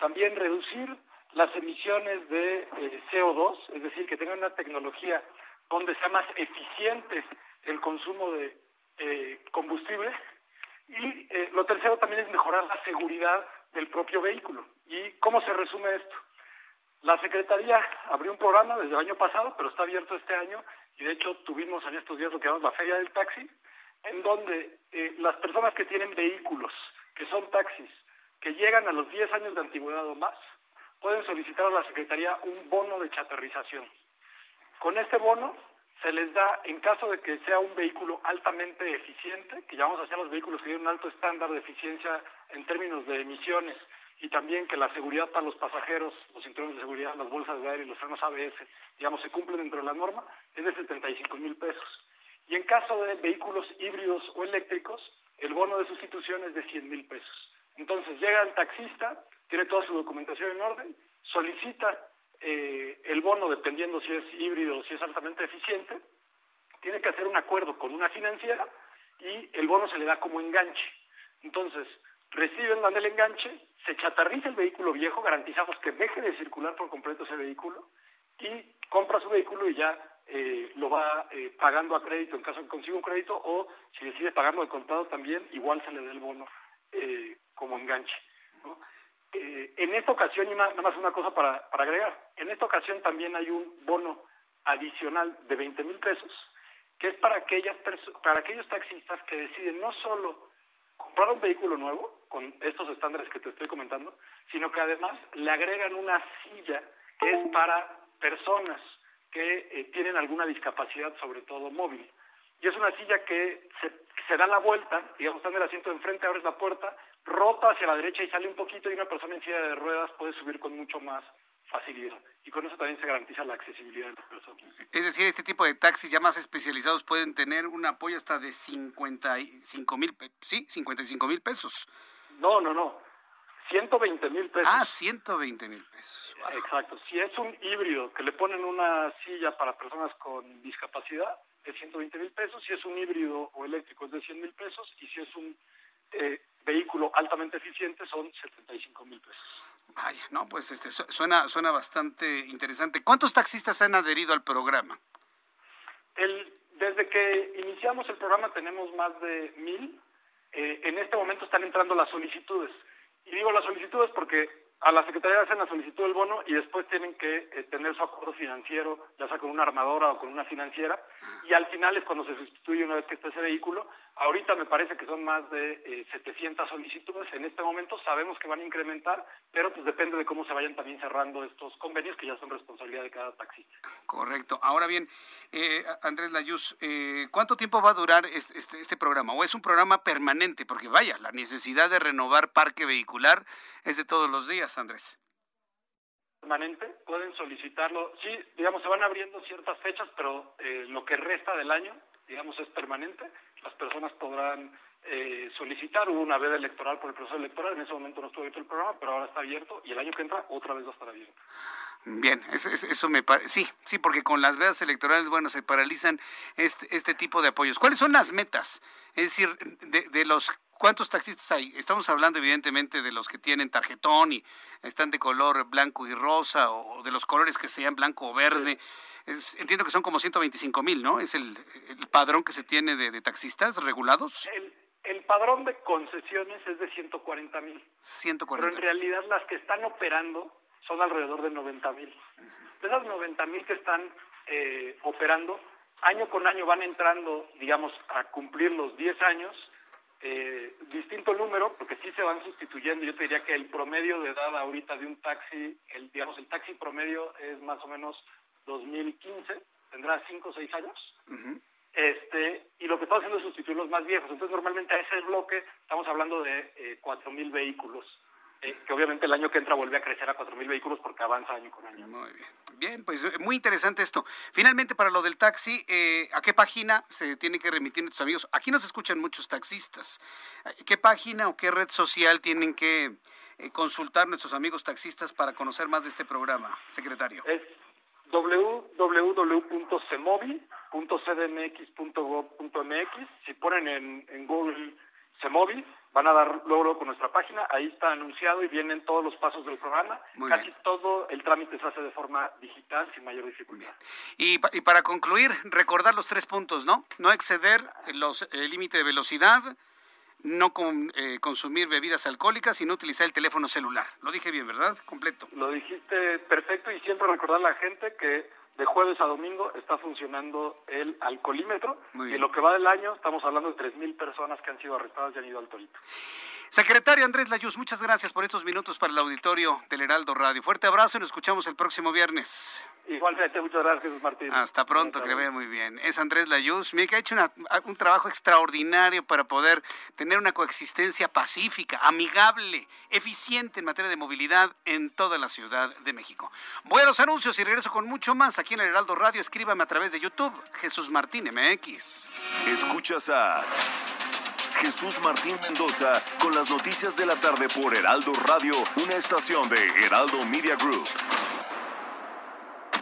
También reducir las emisiones de eh, CO2, es decir, que tengan una tecnología donde sea más eficiente el consumo de eh, combustible. Y eh, lo tercero también es mejorar la seguridad del propio vehículo. ¿Y cómo se resume esto? La Secretaría abrió un programa desde el año pasado, pero está abierto este año, y de hecho tuvimos en estos días lo que llamamos la Feria del Taxi, en donde las personas que tienen vehículos, que son taxis, que llegan a los 10 años de antigüedad o más, pueden solicitar a la Secretaría un bono de chatarrización. Con este bono se les da, en caso de que sea un vehículo altamente eficiente, que llamamos hacia los vehículos que tienen un alto estándar de eficiencia en términos de emisiones, y también que la seguridad para los pasajeros, los cinturones de seguridad, las bolsas de aire y los frenos ABS, digamos, se cumplen dentro de la norma, es de 75 mil pesos. Y en caso de vehículos híbridos o eléctricos, el bono de sustitución es de 100 mil pesos. Entonces llega el taxista, tiene toda su documentación en orden, solicita eh, el bono dependiendo si es híbrido o si es altamente eficiente, tiene que hacer un acuerdo con una financiera y el bono se le da como enganche. Entonces, reciben dan el enganche, se chatarriza el vehículo viejo, garantizamos que deje de circular por completo ese vehículo y compra su vehículo y ya eh, lo va eh, pagando a crédito en caso de que consiga un crédito o si decide pagarlo de contado también, igual se le da el bono eh, como enganche. Eh, en esta ocasión, y nada más una cosa para, para agregar, en esta ocasión también hay un bono adicional de 20 mil pesos, que es para, aquellas para aquellos taxistas que deciden no solo comprar un vehículo nuevo, con estos estándares que te estoy comentando, sino que además le agregan una silla que es para personas que eh, tienen alguna discapacidad, sobre todo móvil. Y es una silla que se, se da la vuelta, digamos, está en el asiento de enfrente, abres la puerta, rota hacia la derecha y sale un poquito y una persona en silla de ruedas puede subir con mucho más facilidad. Y con eso también se garantiza la accesibilidad de las personas. Es decir, este tipo de taxis ya más especializados pueden tener un apoyo hasta de 55 mil, sí, 55 mil pesos. No, no, no. 120 mil pesos. Ah, 120 mil pesos. Exacto. Si es un híbrido que le ponen una silla para personas con discapacidad, es 120 mil pesos. Si es un híbrido o eléctrico, es de 100 mil pesos. Y si es un eh, vehículo altamente eficiente son 75 mil pesos. Vaya, no, pues este suena, suena bastante interesante. ¿Cuántos taxistas han adherido al programa? El, desde que iniciamos el programa tenemos más de mil. Eh, en este momento están entrando las solicitudes. Y digo las solicitudes porque a la Secretaría hacen la solicitud del bono y después tienen que eh, tener su acuerdo financiero, ya sea con una armadora o con una financiera, y al final es cuando se sustituye una vez que está ese vehículo. Ahorita me parece que son más de eh, 700 solicitudes. En este momento sabemos que van a incrementar, pero pues depende de cómo se vayan también cerrando estos convenios que ya son responsabilidad de cada taxista. Correcto. Ahora bien, eh, Andrés Layuz, eh, ¿cuánto tiempo va a durar este, este, este programa? ¿O es un programa permanente? Porque vaya, la necesidad de renovar parque vehicular es de todos los días, Andrés. Permanente, pueden solicitarlo. Sí, digamos, se van abriendo ciertas fechas, pero eh, lo que resta del año, digamos, es permanente. Las personas podrán eh, solicitar. Hubo una veda electoral por el proceso electoral. En ese momento no estuvo abierto el programa, pero ahora está abierto y el año que entra otra vez va a estar abierto. Bien, eso, eso me parece. Sí, sí, porque con las vedas electorales, bueno, se paralizan este, este tipo de apoyos. ¿Cuáles son las metas? Es decir, de, de los ¿Cuántos taxistas hay? Estamos hablando evidentemente de los que tienen tarjetón y están de color blanco y rosa o de los colores que sean blanco o verde. Es, entiendo que son como 125 mil, ¿no? Es el, el, padrón que se tiene de, de taxistas regulados. El, el, padrón de concesiones es de 140 mil. 140. Pero en realidad las que están operando son alrededor de 90 mil. De esas 90 mil que están eh, operando, año con año van entrando, digamos, a cumplir los 10 años eh, distinto número, porque sí se van sustituyendo. Yo te diría que el promedio de edad ahorita de un taxi, el, digamos, el taxi promedio es más o menos 2015, tendrá 5 o 6 años. Uh -huh. este Y lo que está haciendo es sustituir los más viejos. Entonces, normalmente a ese bloque estamos hablando de eh, 4.000 vehículos. Eh, que obviamente el año que entra vuelve a crecer a 4.000 vehículos porque avanza año con año. Muy bien. Bien, pues muy interesante esto. Finalmente, para lo del taxi, eh, ¿a qué página se tiene que remitir nuestros amigos? Aquí nos escuchan muchos taxistas. ¿Qué página o qué red social tienen que eh, consultar nuestros amigos taxistas para conocer más de este programa, secretario? Es www.cemovi.cdmx.gov.mx. Si ponen en, en Google CEMOVI, van a dar luego con nuestra página, ahí está anunciado y vienen todos los pasos del programa. Muy Casi bien. todo el trámite se hace de forma digital sin mayor dificultad. Y, y para concluir, recordar los tres puntos, ¿no? No exceder los- el límite de velocidad, no con- eh, consumir bebidas alcohólicas y no utilizar el teléfono celular. Lo dije bien, ¿verdad? Completo. Lo dijiste perfecto y siempre recordar a la gente que de jueves a domingo está funcionando el alcoholímetro y bien. lo que va del año estamos hablando de 3.000 personas que han sido arrestadas y han ido al torito. Secretario Andrés Layuz, muchas gracias por estos minutos para el auditorio del Heraldo Radio. Fuerte abrazo y nos escuchamos el próximo viernes. Igualmente, muchas gracias Jesús Martín. Hasta pronto, que le vaya muy bien. Es Andrés Layuz, que ha hecho una- un trabajo extraordinario para poder tener una coexistencia pacífica, amigable, eficiente en materia de movilidad en toda la Ciudad de México. Voy a los anuncios y regreso con mucho más aquí en el Heraldo Radio. Escríbame a través de YouTube, Jesús Martín MX. Escuchas a Jesús Martín Mendoza con las noticias de la tarde por Heraldo Radio, una estación de Heraldo Media Group.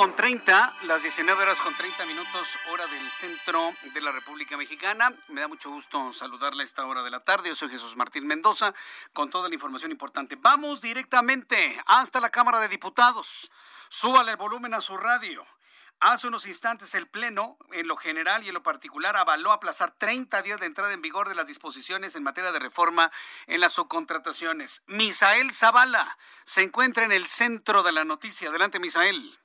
Con 30, las 19 horas con 30 minutos, hora del centro de la República Mexicana. Me da mucho gusto saludarle a esta hora de la tarde. Yo soy Jesús Martín Mendoza con toda la información importante. Vamos directamente hasta la Cámara de Diputados. Súbale el volumen a su radio. Hace unos instantes el Pleno, en lo general y en lo particular, avaló aplazar 30 días de entrada en vigor de las disposiciones en materia de reforma en las subcontrataciones. Misael Zavala se encuentra en el centro de la noticia. Adelante, Misael.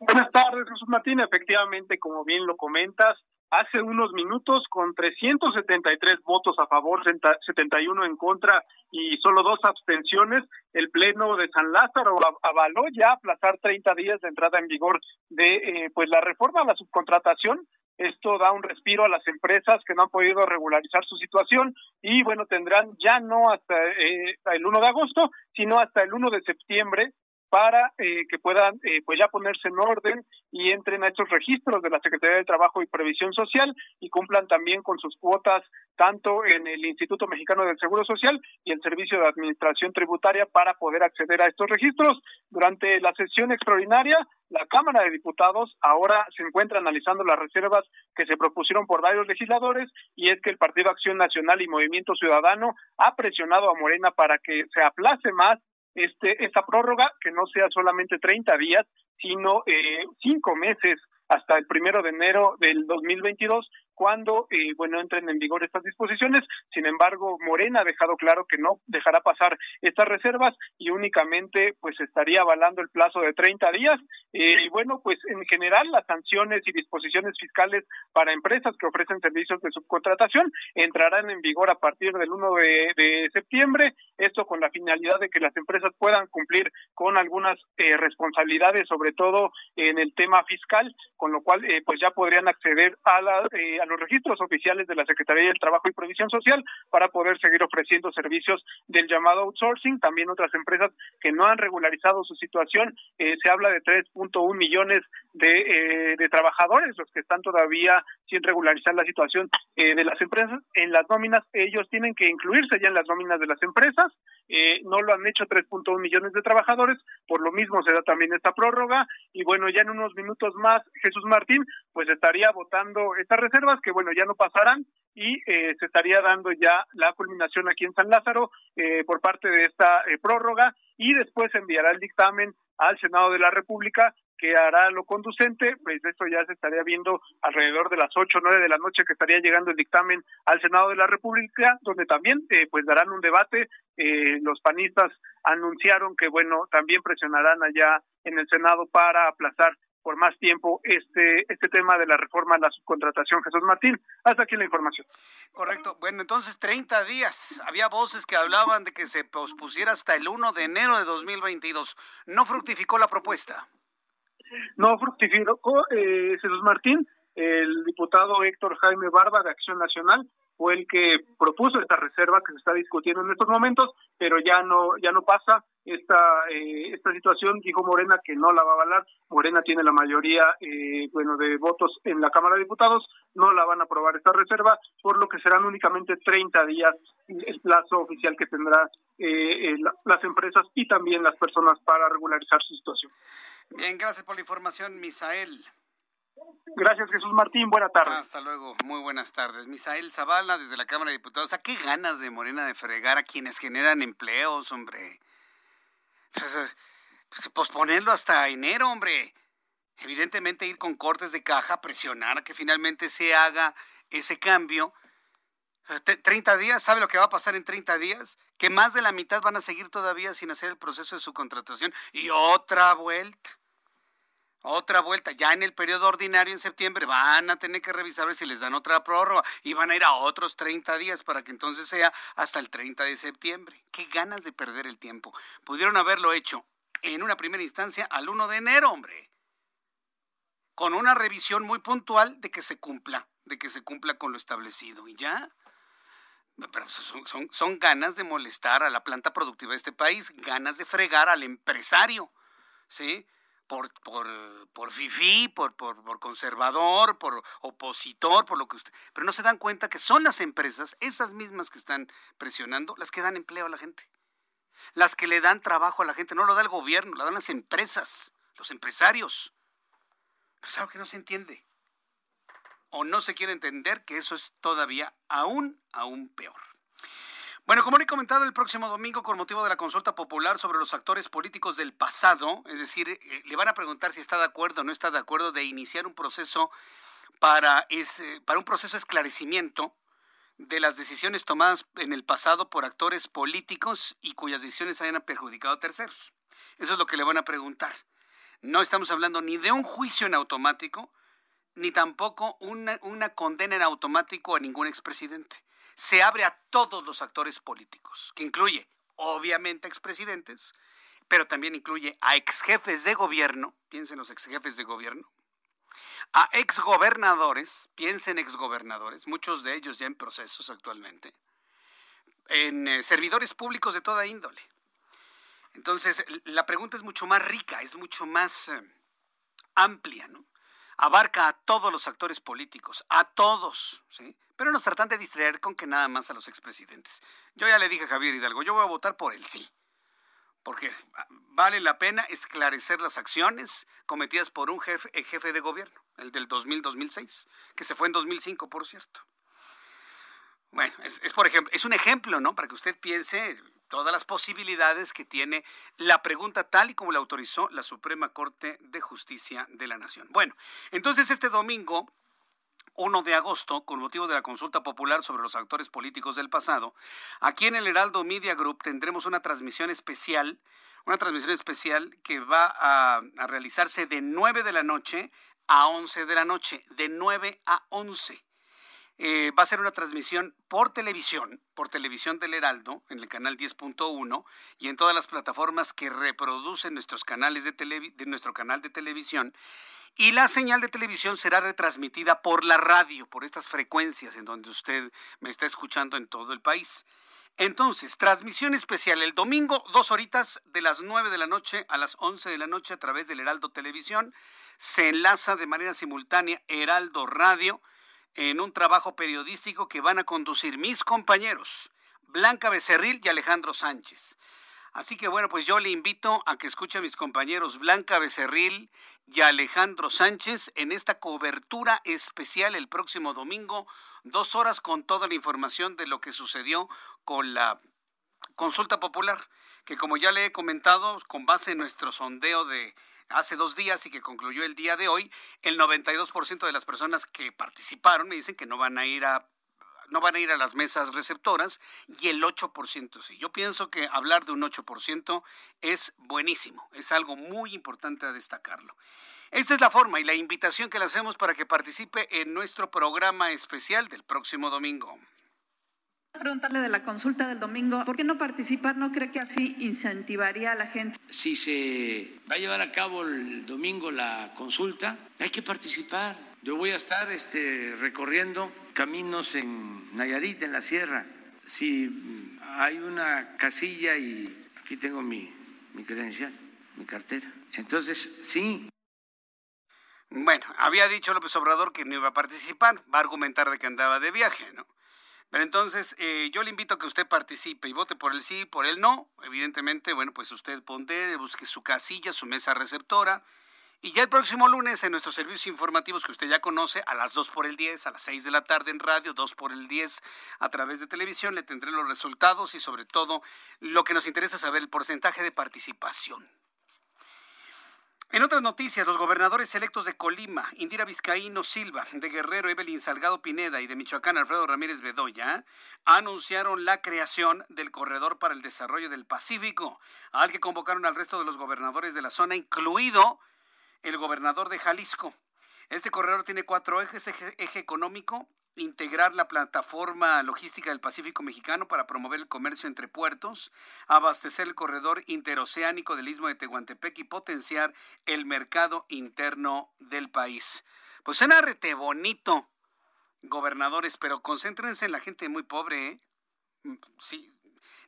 Buenas tardes, Jesús Martín. Efectivamente, como bien lo comentas, hace unos minutos con 373 votos a favor, 71 en contra y solo dos abstenciones, el Pleno de San Lázaro avaló ya aplazar 30 días de entrada en vigor de eh, pues la reforma a la subcontratación Esto da un respiro a las empresas que no han podido regularizar su situación y bueno, tendrán ya no hasta eh, el 1 de agosto, sino hasta el 1 de septiembre para eh, que puedan eh, pues ya ponerse en orden y entren a estos registros de la Secretaría de Trabajo y Previsión Social y cumplan también con sus cuotas tanto en el Instituto Mexicano del Seguro Social y el Servicio de Administración Tributaria para poder acceder a estos registros. Durante la sesión extraordinaria, la Cámara de Diputados ahora se encuentra analizando las reservas que se propusieron por varios legisladores y es que el Partido Acción Nacional y Movimiento Ciudadano ha presionado a Morena para que se aplace más este, esta prórroga, que no sea solamente 30 días, sino eh, cinco meses hasta el primero de enero del 2022 cuando, eh, bueno, entren en vigor estas disposiciones. Sin embargo, Morena ha dejado claro que no dejará pasar estas reservas y únicamente, pues, estaría avalando el plazo de 30 días. Eh, y bueno, pues, en general, las sanciones y disposiciones fiscales para empresas que ofrecen servicios de subcontratación entrarán en vigor a partir del 1 de, septiembre. Esto con la finalidad de que las empresas puedan cumplir con algunas eh, responsabilidades, sobre todo en el tema fiscal, con lo cual, pues, ya podrían acceder a la los registros oficiales de la Secretaría del Trabajo y Provisión Social para poder seguir ofreciendo servicios del llamado outsourcing. También otras empresas que no han regularizado su situación, eh, se habla de 3.1 millones de, eh, de trabajadores, los que están todavía sin regularizar la situación eh, de las empresas. En las nóminas, ellos tienen que incluirse ya en las nóminas de las empresas. no lo han hecho 3.1 millones de trabajadores, por lo mismo se da también esta prórroga. Y bueno, ya en unos minutos más, Jesús Martín, pues estaría votando estas reservas que, bueno, ya no pasarán y eh, se estaría dando ya la culminación aquí en San Lázaro eh, por parte de esta eh, prórroga y después enviará el dictamen al Senado de la República que hará lo conducente, pues esto ya se estaría viendo alrededor de las ocho o nueve de la noche que estaría llegando el dictamen al Senado de la República, donde también pues darán un debate. los panistas anunciaron que bueno también presionarán allá en el Senado para aplazar por más tiempo este, este tema de la reforma a la subcontratación. Jesús Martín, hasta aquí la información. Correcto. Bueno, entonces 30 días. Había voces que hablaban de que se pospusiera hasta el 1 de enero de 2022. ¿No fructificó la propuesta? No fructificó, eh, Jesús Martín. El diputado Héctor Jaime Barba de Acción Nacional fue el que propuso esta reserva que se está discutiendo en estos momentos, pero ya no ya no pasa. Esta eh, esta situación dijo Morena que no la va a avalar. Morena tiene la mayoría eh, bueno de votos en la Cámara de Diputados. No la van a aprobar esta reserva por lo que serán únicamente 30 días el plazo oficial que tendrá eh, las empresas y también las personas para regularizar su situación. Bien gracias por la información Misael Gracias, Jesús Martín. Buenas tardes. Hasta luego. Muy buenas tardes. Misael Zavala, desde la Cámara de Diputados. ¿A qué ganas de Morena de fregar a quienes generan empleos, hombre? Pues, posponerlo hasta enero, hombre. Evidentemente ir con cortes de caja, presionar a que finalmente se haga ese cambio. 30 días, ¿sabe lo que va a pasar en 30 días? Que más de la mitad van a seguir todavía sin hacer el proceso de su contratación y otra vuelta otra vuelta. Ya en el periodo ordinario en septiembre van a tener que revisar si les dan otra prórroga y van a ir a otros 30 días para que entonces sea hasta el 30 de septiembre. Qué ganas de perder el tiempo. Pudieron haberlo hecho en una primera instancia al 1 de enero, hombre. Con una revisión muy puntual de que se cumpla, de que se cumpla con lo establecido. Y ya. Pero son, son, son ganas de molestar a la planta productiva de este país, ganas de fregar al empresario. ¿Sí? Por, por, por fifí, por, por, por, conservador, por opositor, por lo que usted... Pero no se dan cuenta que son las empresas, esas mismas que están presionando, las que dan empleo a la gente. Las que le dan trabajo a la gente, no lo da el gobierno, lo dan las empresas, los empresarios. Pero es algo que no se entiende. O no se quiere entender que eso es todavía aún, aún peor. Bueno, como le he comentado, el próximo domingo, con motivo de la consulta popular sobre los actores políticos del pasado, es decir, eh, le van a preguntar si está de acuerdo o no está de acuerdo de iniciar un proceso para, ese, para un proceso de esclarecimiento de las decisiones tomadas en el pasado por actores políticos y cuyas decisiones hayan perjudicado a terceros. Eso es lo que le van a preguntar. No estamos hablando ni de un juicio en automático, ni tampoco una, una condena en automático a ningún expresidente se abre a todos los actores políticos, que incluye, obviamente, expresidentes, pero también incluye a exjefes de gobierno, piensen los exjefes de gobierno, a exgobernadores, piensen exgobernadores, muchos de ellos ya en procesos actualmente, en eh, servidores públicos de toda índole. Entonces, la pregunta es mucho más rica, es mucho más eh, amplia, ¿no? Abarca a todos los actores políticos, a todos, ¿sí? Pero nos tratan de distraer con que nada más a los expresidentes. Yo ya le dije a Javier Hidalgo, yo voy a votar por el sí porque vale la pena esclarecer las acciones cometidas por un jefe, jefe de gobierno, el del 2000-2006, que se fue en 2005, por cierto. Bueno, es, es, por ejemplo, es un ejemplo, ¿no? Para que usted piense todas las posibilidades que tiene la pregunta tal y como la autorizó la Suprema Corte de Justicia de la Nación. Bueno, entonces este domingo 1 de agosto, con motivo de la consulta popular sobre los actores políticos del pasado, aquí en el Heraldo Media Group tendremos una transmisión especial, una transmisión especial que va a, realizarse de 9 de la noche a 11 de la noche, de 9 a 11. Eh, va a ser una transmisión por televisión, por televisión del Heraldo, en el canal 10.1 y en todas las plataformas que reproducen nuestros canales de, de nuestro canal de televisión. Y la señal de televisión será retransmitida por la radio, por estas frecuencias en donde usted me está escuchando en todo el país. Entonces, transmisión especial el domingo, dos horitas de las 9 de la noche a las 11 de la noche a través del Heraldo Televisión. Se enlaza de manera simultánea Heraldo Radio en un trabajo periodístico que van a conducir mis compañeros, Blanca Becerril y Alejandro Sánchez. Así que bueno, pues yo le invito a que escuche a mis compañeros Blanca Becerril y Alejandro Sánchez en esta cobertura especial el próximo domingo, dos horas con toda la información de lo que sucedió con la consulta popular, que como ya le he comentado, con base en nuestro sondeo de hace dos días y que concluyó el día de hoy, el 92% de las personas que participaron me dicen que no van a ir a no van a ir a las mesas receptoras y el 8% sí. Yo pienso que hablar de un 8% es buenísimo, es algo muy importante a destacarlo. Esta es la forma y la invitación que le hacemos para que participe en nuestro programa especial del próximo domingo preguntarle de la consulta del domingo, ¿por qué no participar? ¿No cree que así incentivaría a la gente? Si se va a llevar a cabo el domingo la consulta, hay que participar. Yo voy a estar este, recorriendo caminos en Nayarit, en la sierra. Si hay una casilla y aquí tengo mi, mi credencial, mi cartera. Entonces, sí. Bueno, había dicho López Obrador que no iba a participar, va a argumentar de que andaba de viaje, ¿no? Pero entonces eh, yo le invito a que usted participe y vote por el sí, por el no. Evidentemente, bueno, pues usted ponte, busque su casilla, su mesa receptora y ya el próximo lunes en nuestros servicios informativos que usted ya conoce, a las 2 por el 10, a las 6 de la tarde en radio, 2 por el 10 a través de televisión, le tendré los resultados y sobre todo lo que nos interesa saber, el porcentaje de participación. En otras noticias, los gobernadores electos de Colima, Indira Vizcaíno Silva, de Guerrero Evelyn Salgado Pineda y de Michoacán Alfredo Ramírez Bedoya, anunciaron la creación del Corredor para el Desarrollo del Pacífico, al que convocaron al resto de los gobernadores de la zona, incluido el gobernador de Jalisco. Este corredor tiene cuatro ejes, eje, económico, integrar la plataforma logística del Pacífico mexicano para promover el comercio entre puertos, abastecer el corredor interoceánico del istmo de Tehuantepec y potenciar el mercado interno del país. Pues suena rete bonito, gobernadores, pero concéntrense en la gente muy pobre, ¿eh? Mm, sí.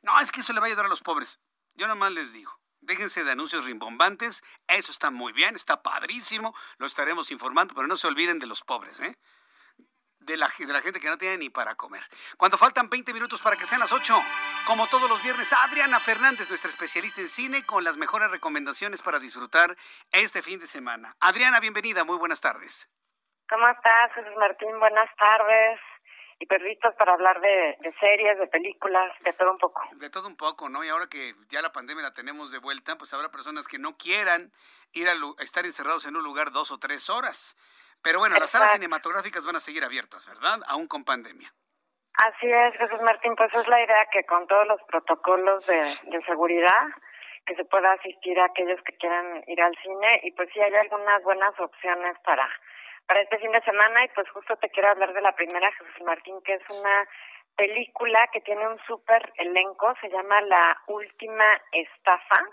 No, es que eso le va a ayudar a los pobres. Yo nomás les digo. Déjense de anuncios rimbombantes, eso está muy bien, está padrísimo, lo estaremos informando, pero no se olviden de los pobres, ¿eh? De la, de la gente que no tiene ni para comer. Cuando faltan 20 minutos para que sean las 8, como todos los viernes, Adriana Fernández, nuestra especialista en cine, con las mejores recomendaciones para disfrutar este fin de semana. Adriana, bienvenida, muy buenas tardes. ¿Cómo estás, Jesús Martín? Buenas tardes y listos para hablar de, series, de películas, de todo un poco. De todo un poco, ¿no? Y ahora que ya la pandemia la tenemos de vuelta, pues habrá personas que no quieran ir a, estar encerrados en un lugar dos o tres horas. Pero bueno, las salas cinematográficas van a seguir abiertas, ¿verdad? Aún con pandemia. Así es, Jesús Martín, pues es la idea que con todos los protocolos de, de seguridad que se pueda asistir a aquellos que quieran ir al cine y pues sí hay algunas buenas opciones para para este fin de semana y pues justo te quiero hablar de la primera, Jesús Martín, que es una película que tiene un súper elenco, se llama La Última Estafa.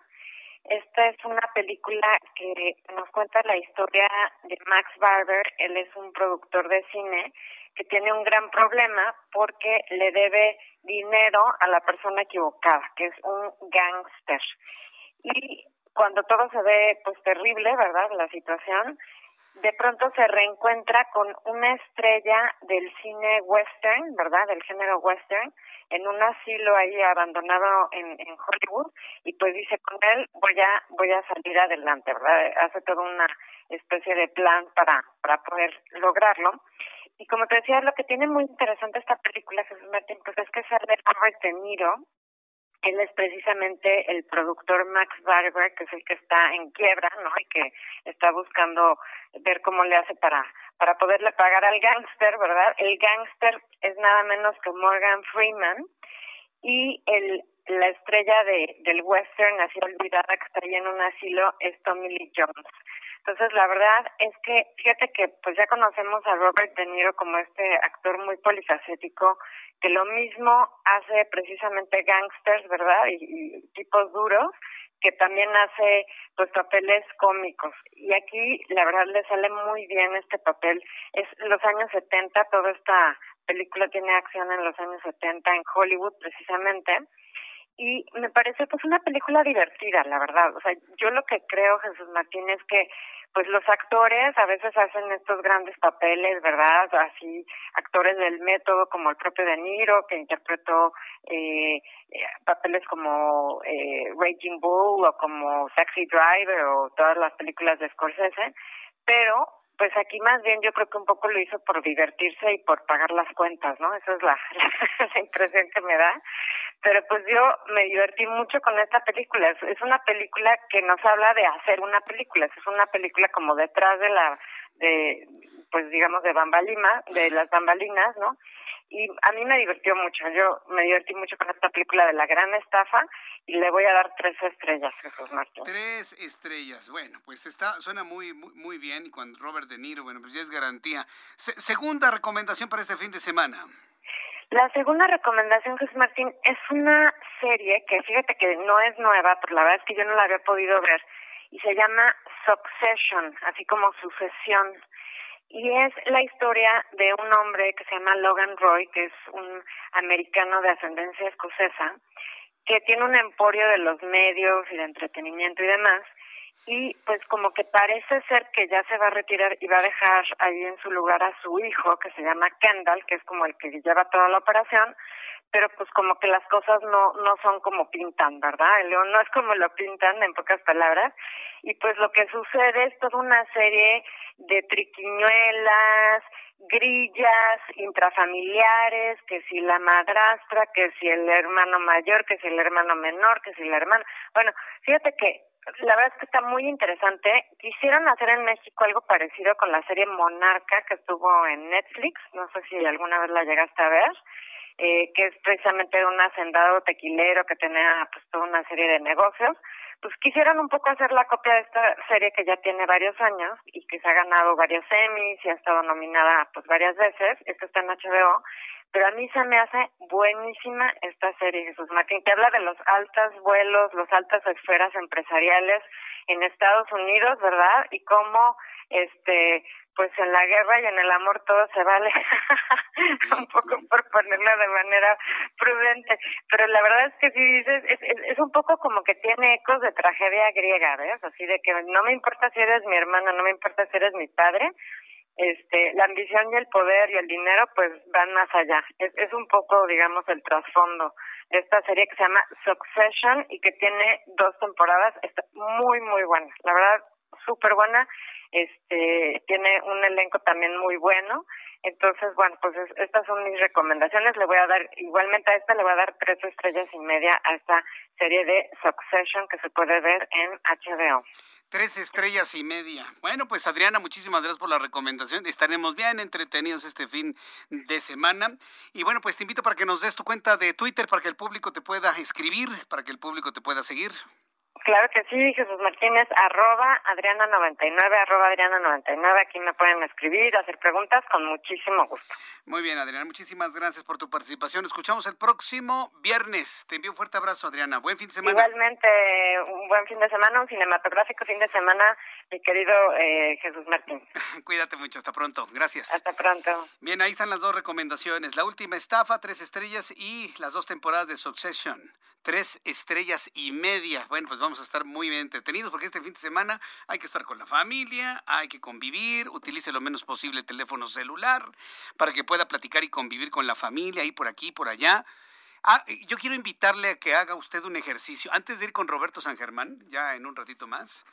Esta es una película que nos cuenta la historia de Max Barber. Él es un productor de cine que tiene un gran problema porque le debe dinero a la persona equivocada, que es un gángster. Y cuando todo se ve pues terrible, ¿verdad? La situación, de pronto se reencuentra con una estrella del cine western, ¿verdad? Del género western, en un asilo ahí abandonado en, en Hollywood y pues dice con él voy a voy a salir adelante, ¿verdad? Hace toda una especie de plan para para poder lograrlo. Y como te decía, lo que tiene muy interesante esta película, Jesús Martín, pues es que sale Robert De él es precisamente el productor Max Barber, que es el que está en quiebra, ¿no? Y que está buscando ver cómo le hace para para poderle pagar al gángster, ¿verdad? El gángster es nada menos que Morgan Freeman y el la estrella de del western así olvidada que está ahí en un asilo es Tommy Lee Jones. Entonces, la verdad es que, fíjate que pues ya conocemos a Robert De Niro como este actor muy polifacético, que lo mismo hace precisamente gangsters, ¿verdad? Y, tipos duros, que también hace pues papeles cómicos. Y aquí, la verdad, le sale muy bien este papel. Es los años 70, toda esta película tiene acción en los años 70 en Hollywood, precisamente y me parece pues una película divertida, la verdad. O sea, yo lo que creo, Jesús Martín, es que pues los actores a veces hacen estos grandes papeles, ¿verdad? Así, actores del método como el propio De Niro, que interpretó eh, eh papeles como eh, Raging Bull o como Taxi Driver o todas las películas de Scorsese, pero pues aquí más bien yo creo que un poco lo hizo por divertirse y por pagar las cuentas, ¿no? Esa es la, la impresión que me da. Pero pues yo me divertí mucho con esta película. Es, una película que nos habla de hacer una película. Es una película como detrás de la, de, pues digamos, de bambalina, de las bambalinas, ¿no? Y a mí me divirtió mucho. Yo me divertí mucho con esta película de la gran estafa y le voy a dar tres estrellas, Jesús Martín. Tres estrellas. Bueno, pues está suena muy muy, muy bien y cuando Robert De Niro, bueno, pues ya es garantía. segunda recomendación para este fin de semana. La segunda recomendación, Jesús Martín, es una serie que fíjate que no es nueva, pero la verdad es que yo no la había podido ver y se llama Succession, así como sucesión y es la historia de un hombre que se llama Logan Roy, que es un americano de ascendencia escocesa, que tiene un emporio de los medios y de entretenimiento y demás, y pues como que parece ser que ya se va a retirar y va a dejar ahí en su lugar a su hijo, que se llama Kendall, que es como el que lleva toda la operación, pero pues como que las cosas no no son como pintan, ¿verdad? El león no es como lo pintan en pocas palabras y pues lo que sucede es toda una serie de triquiñuelas, grillas intrafamiliares, que si la madrastra, que si el hermano mayor, que si el hermano menor, que si la hermana. Bueno, fíjate que la verdad es que está muy interesante. Quisieron hacer en México algo parecido con la serie Monarca que estuvo en Netflix, no sé si alguna vez la llegaste a ver eh, que es precisamente un hacendado tequilero que tenía pues toda una serie de negocios, pues quisieron un poco hacer la copia de esta serie que ya tiene varios años y que se ha ganado varios Emmys y ha estado nominada pues varias veces, esto está en HBO, pero a mí se me hace buenísima esta serie, Jesús Martín, que habla de los altos vuelos, las altas esferas empresariales en Estados Unidos, ¿verdad? Y cómo este pues en la guerra y en el amor todo se vale, un poco por ponerlo de manera prudente, pero la verdad es que si dices, es, es, un poco como que tiene ecos de tragedia griega, ¿ves? Así de que no me importa si eres mi hermana, no me importa si eres mi padre, este, la ambición y el poder y el dinero pues van más allá. Es, es un poco, digamos, el trasfondo de esta serie que se llama Succession y que tiene dos temporadas, está muy, muy buena, la verdad, súper buena. Este tiene un elenco también muy bueno. Entonces bueno pues estas son mis recomendaciones. Le voy a dar igualmente a esta le voy a dar tres estrellas y media a esta serie de Succession que se puede ver en HBO Tres estrellas y media. Bueno, pues Adriana, muchísimas gracias por la recomendación. Estaremos bien entretenidos este fin de semana. Y bueno, pues te invito para que nos des tu cuenta de Twitter para que el público te pueda escribir, para que el público te pueda seguir. Claro que sí, Jesús Martínez, arroba Adriana99, arroba Adriana99. Aquí me pueden escribir, hacer preguntas con muchísimo gusto. Muy bien, Adriana, muchísimas gracias por tu participación. Escuchamos el próximo viernes. Te envío un fuerte abrazo, Adriana. Buen fin de semana. Igualmente, un buen fin de semana, un cinematográfico fin de semana, mi querido eh, Jesús Martín. Cuídate mucho, hasta pronto. Gracias. Hasta pronto. Bien, ahí están las dos recomendaciones. La última estafa, tres estrellas, y las dos temporadas de Succession tres estrellas y media. Bueno, pues vamos a estar muy bien entretenidos porque este fin de semana hay que estar con la familia, hay que convivir, utilice lo menos posible el teléfono celular para que pueda platicar y convivir con la familia, ahí por aquí, por allá. Ah, yo quiero invitarle a que haga usted un ejercicio. Antes de ir con Roberto San Germán, ya en un ratito más,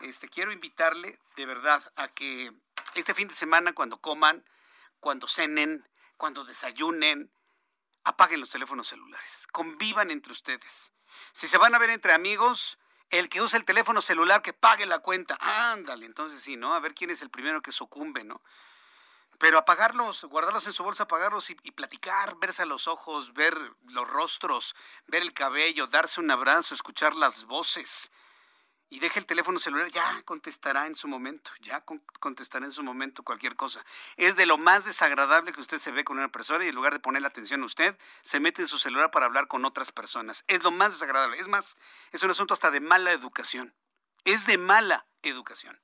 este, quiero invitarle de verdad a que este fin de semana cuando coman, cuando cenen, cuando desayunen, apaguen los teléfonos celulares, convivan entre ustedes. Si se van a ver entre amigos, el que usa el teléfono celular que pague la cuenta. Ándale, entonces sí, ¿no? A ver quién es el primero que sucumbe, ¿no? Pero apagarlos, guardarlos en su bolsa, apagarlos y, platicar, verse a los ojos, ver los rostros, ver el cabello, darse un abrazo, escuchar las voces y deje el teléfono celular, ya contestará en su momento, ya contestará en su momento cualquier cosa. Es de lo más desagradable que usted se ve con una persona y en lugar de poner la atención a usted, se mete en su celular para hablar con otras personas. Es lo más desagradable. Es más, es un asunto hasta de mala educación. Es de mala educación.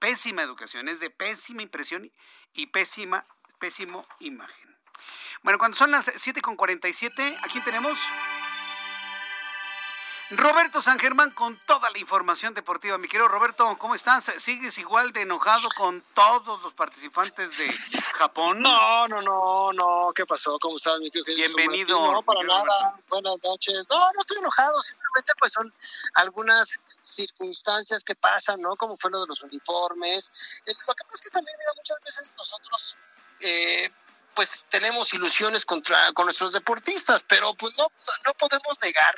Pésima educación, es de pésima impresión y pésima, pésimo imagen. Bueno, cuando son las 7.47, ¿a quién tenemos? Roberto San Germán con toda la información deportiva. Mi querido Roberto, ¿cómo estás? ¿Sigues igual de enojado con todos los participantes de Japón? No, no, no, no. ¿Qué pasó? ¿Cómo estás, mi querido Bienvenido. No, para nada. Buenas noches. No, no estoy enojado. Simplemente pues son algunas circunstancias que pasan, ¿no? Como fue lo de los uniformes. Eh, lo que pasa es que también, mira, muchas veces nosotros... Eh, pues tenemos ilusiones contra con nuestros deportistas, pero pues no, no podemos negar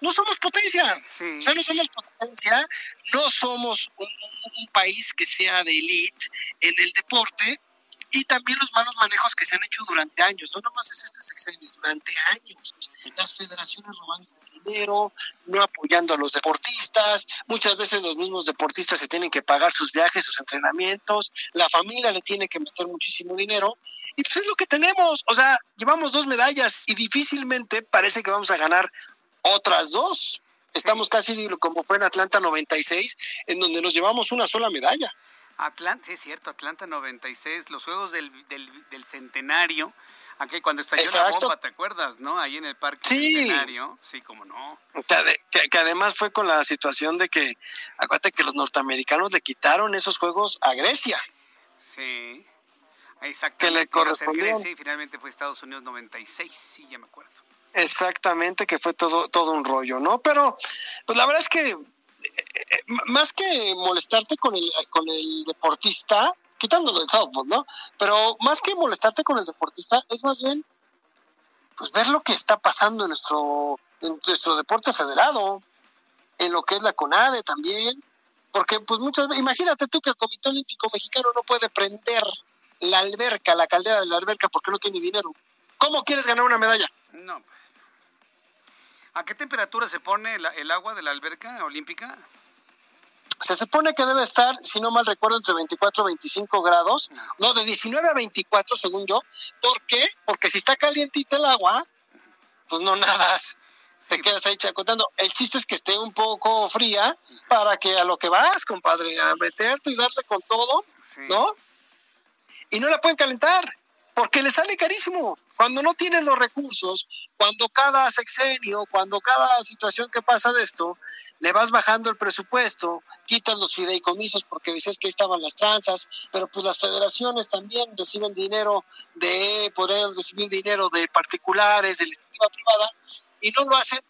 no somos potencia. O sea, no somos potencia, no somos un, un, país que sea de élite en el deporte y también los malos manejos que se han hecho durante años. No nomás es este sexenio, durante años. Las federaciones robándose el dinero, no apoyando a los deportistas. Muchas veces los mismos deportistas se tienen que pagar sus viajes, sus entrenamientos. La familia le tiene que meter muchísimo dinero. Y pues es lo que tenemos. O sea, llevamos dos medallas y difícilmente parece que vamos a ganar otras dos. Estamos casi como fue en Atlanta 96, en donde nos llevamos una sola medalla. Atlanta, sí es cierto, Atlanta 96, los Juegos del, del, Centenario, aquí cuando estalló la bomba, ¿te acuerdas, no? Ahí en el Parque Centenario, sí, como no. Que, que, además fue con la situación de que, acuérdate que los norteamericanos le quitaron esos Juegos a Grecia. Sí, exacto. Que le correspondían. Sí, finalmente fue Estados Unidos 96, sí, ya me acuerdo. Exactamente, que fue todo, todo un rollo, ¿no? Pero, pues la verdad es que eh, más que molestarte con el, con el deportista, quitándolo del softball, ¿no? Pero más que molestarte con el deportista, es más bien, pues ver lo que está pasando en nuestro, en nuestro deporte federado, en lo que es la CONADE también, porque pues muchas veces, imagínate tú que el Comité Olímpico Mexicano no puede prender la alberca, la caldera de la alberca porque no tiene dinero. ¿Cómo quieres ganar una medalla? No, ¿A qué temperatura se pone el, agua de la alberca olímpica? Se supone que debe estar, si no mal recuerdo, entre 24 y 25 grados. No. de 19 a 24, según yo. ¿Por qué? Porque si está calientita el agua, pues no nadas. Te quedas ahí chacotando. El chiste es que esté un poco fría para que a lo que vas, compadre, a meterte y darle con todo, ¿no? Y no la pueden calentar porque le sale carísimo. Cuando no tienes los recursos, cuando cada sexenio, cuando cada situación que pasa de esto, le vas bajando el presupuesto, quitas los fideicomisos porque dices que estaban las tranzas, pero pues las federaciones también reciben dinero de, poder recibir dinero de particulares, de la iniciativa privada, y no lo hacen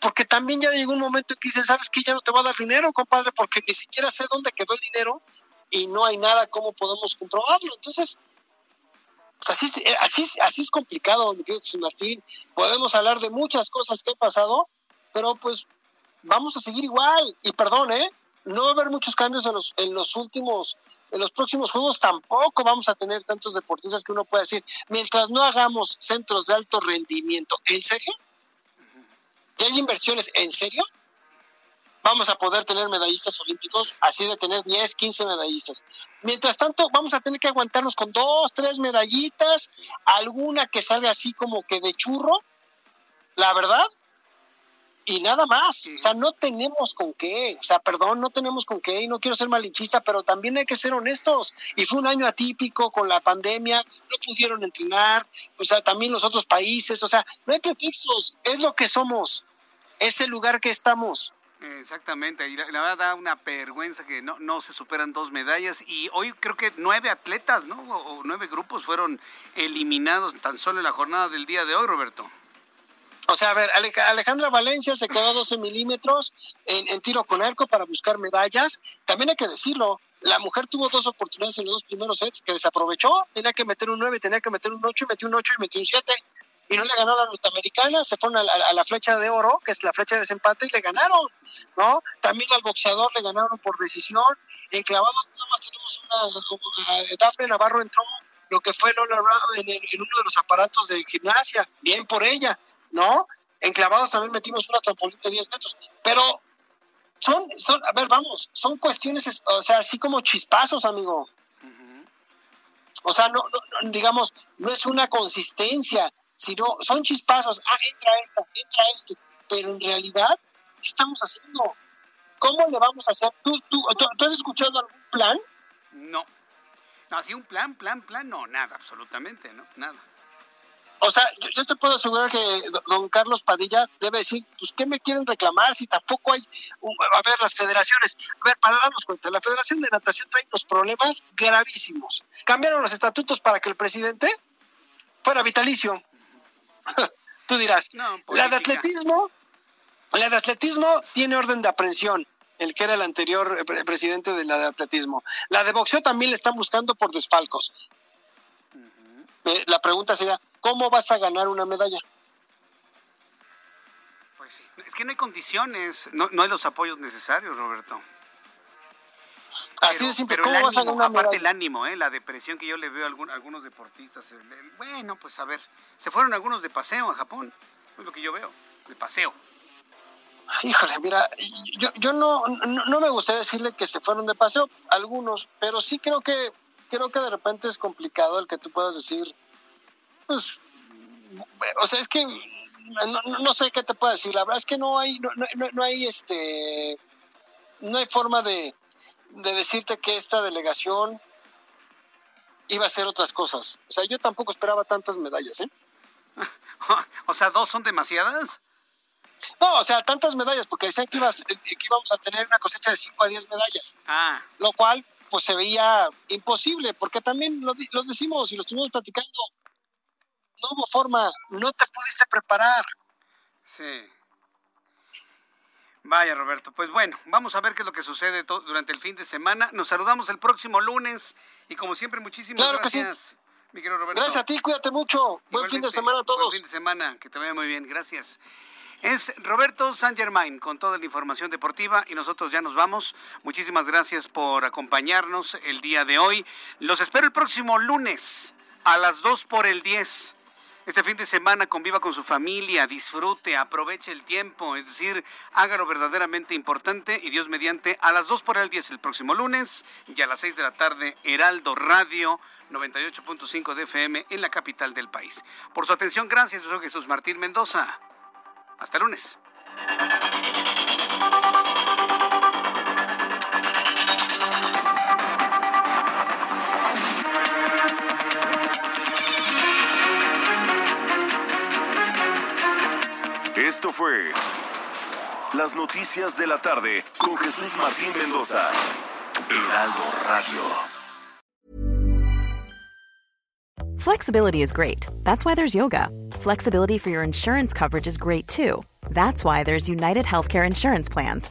porque también ya llegó un momento en que dicen, sabes que ya no te va a dar dinero, compadre, porque ni siquiera sé dónde quedó el dinero y no hay nada cómo podemos comprobarlo. Entonces, así, eh, así, así es complicado, mi querido Martín. Podemos hablar de muchas cosas que han pasado, pero pues vamos a seguir igual. Y perdón, ¿eh? No va a haber muchos cambios en los, en los últimos, en los próximos juegos tampoco vamos a tener tantos deportistas que uno puede decir, mientras no hagamos centros de alto rendimiento, ¿en serio? ¿Ya hay inversiones en serio? Vamos a poder tener medallistas olímpicos, así de tener 10, 15 medallistas. Mientras tanto, vamos a tener que aguantarnos con dos, tres medallitas, alguna que salga así como que de churro, la verdad, y nada más. O sea, no tenemos con qué. O sea, perdón, no tenemos con qué. Y no quiero ser malinchista, pero también hay que ser honestos. Y fue un año atípico con la pandemia. No pudieron entrenar. O sea, también los otros países. O sea, no hay pretextos. Es lo que somos. Es el lugar que estamos. Exactamente, y la, verdad da una vergüenza que no, no se superan dos medallas y hoy creo que nueve atletas, ¿no? O, nueve grupos fueron eliminados tan solo en la jornada del día de hoy, Roberto. O sea, a ver, Alejandra Valencia se quedó a 12 milímetros en, tiro con arco para buscar medallas. También hay que decirlo, la mujer tuvo dos oportunidades en los dos primeros sets que desaprovechó. Tenía que meter un 9, tenía que meter un 8, y metió un 8 y metió un 7. Y no le ganó a la norteamericana, se fueron a la, flecha de oro, que es la flecha de desempate, y le ganaron, ¿no? También al boxeador le ganaron por decisión. En clavados nada más tenemos una, eh, Dafne Navarro entró lo que fue Lola en, en uno de los aparatos de gimnasia, bien por ella. ¿no? Enclavados también metimos una trampolín de 10 metros, pero son, son, a ver, vamos, son cuestiones, o sea, así como chispazos, amigo. O sea, no, no, digamos, no es una consistencia, sino son chispazos, ah, entra esta, entra esto, pero en realidad, ¿qué estamos haciendo? ¿Cómo le vamos a hacer? ¿Tú, tú, tú, has escuchado algún plan? No. No, así un plan, plan, plan, no, nada, absolutamente, no, nada. O sea, yo, te puedo asegurar que don Carlos Padilla debe decir, pues, ¿qué me quieren reclamar si tampoco hay, a ver, las federaciones? A ver, para darnos cuenta, la Federación de Natación trae unos problemas gravísimos. Cambiaron los estatutos para que el presidente fuera vitalicio. Tú dirás, la de atletismo, la de atletismo tiene orden de aprehensión el que era el anterior eh, presidente de la de atletismo. La de boxeo también le están buscando por desfalcos. Eh, la pregunta sería, ¿cómo vas a ganar una medalla? Pues sí, es que no hay condiciones, no, hay los apoyos necesarios, Roberto. Así de simple, ¿cómo vas a ganar Aparte el ánimo, ¿eh? la depresión que yo le veo a algunos deportistas. bueno, pues a ver, se fueron algunos de paseo a Japón, es lo que yo veo, de paseo. Híjole, mira, yo, yo no, no, no, me gustaría decirle que se fueron de paseo, algunos, pero sí creo que creo que de repente es complicado el que tú puedas decir, pues, o sea, es que no, sé qué te puedo decir. La verdad es que no hay, no, no, hay este, no hay forma de, de decirte que esta delegación iba a hacer otras cosas. O sea, yo tampoco esperaba tantas medallas, ¿eh? o sea, dos son demasiadas. No, o sea, tantas medallas, porque decían que, ibas, que íbamos a tener una cosecha de 5 a 10 medallas. Ah. Lo cual, pues se veía imposible, porque también lo, decimos y lo estuvimos platicando, no hubo forma, no te pudiste preparar. Sí. Vaya, Roberto. Pues bueno, vamos a ver qué es lo que sucede durante el fin de semana. Nos saludamos el próximo lunes y como siempre, muchísimas gracias. Roberto. Gracias a ti, cuídate mucho. Buen fin de semana a todos. Buen fin de semana, que te vaya muy bien. Gracias. Es Roberto San Germain con toda la información deportiva y nosotros ya nos vamos. Muchísimas gracias por acompañarnos el día de hoy. Los espero el próximo lunes a las 2 por el 10. Este fin de semana conviva con su familia, disfrute, aproveche el tiempo, es decir, hágalo verdaderamente importante y Dios mediante a las 2 por el 10 el próximo lunes y a las 6 de la tarde Heraldo Radio 98.5 de FM en la capital del país. Por su atención, gracias. Yo soy Jesús Martín Mendoza. Hasta lunes. Esto fue Las Noticias de la Tarde con Jesús Martín Mendoza. Heraldo Radio. Flexibility is great. That's why there's yoga. Flexibility for your insurance coverage is great too. That's why there's United Healthcare Insurance Plans.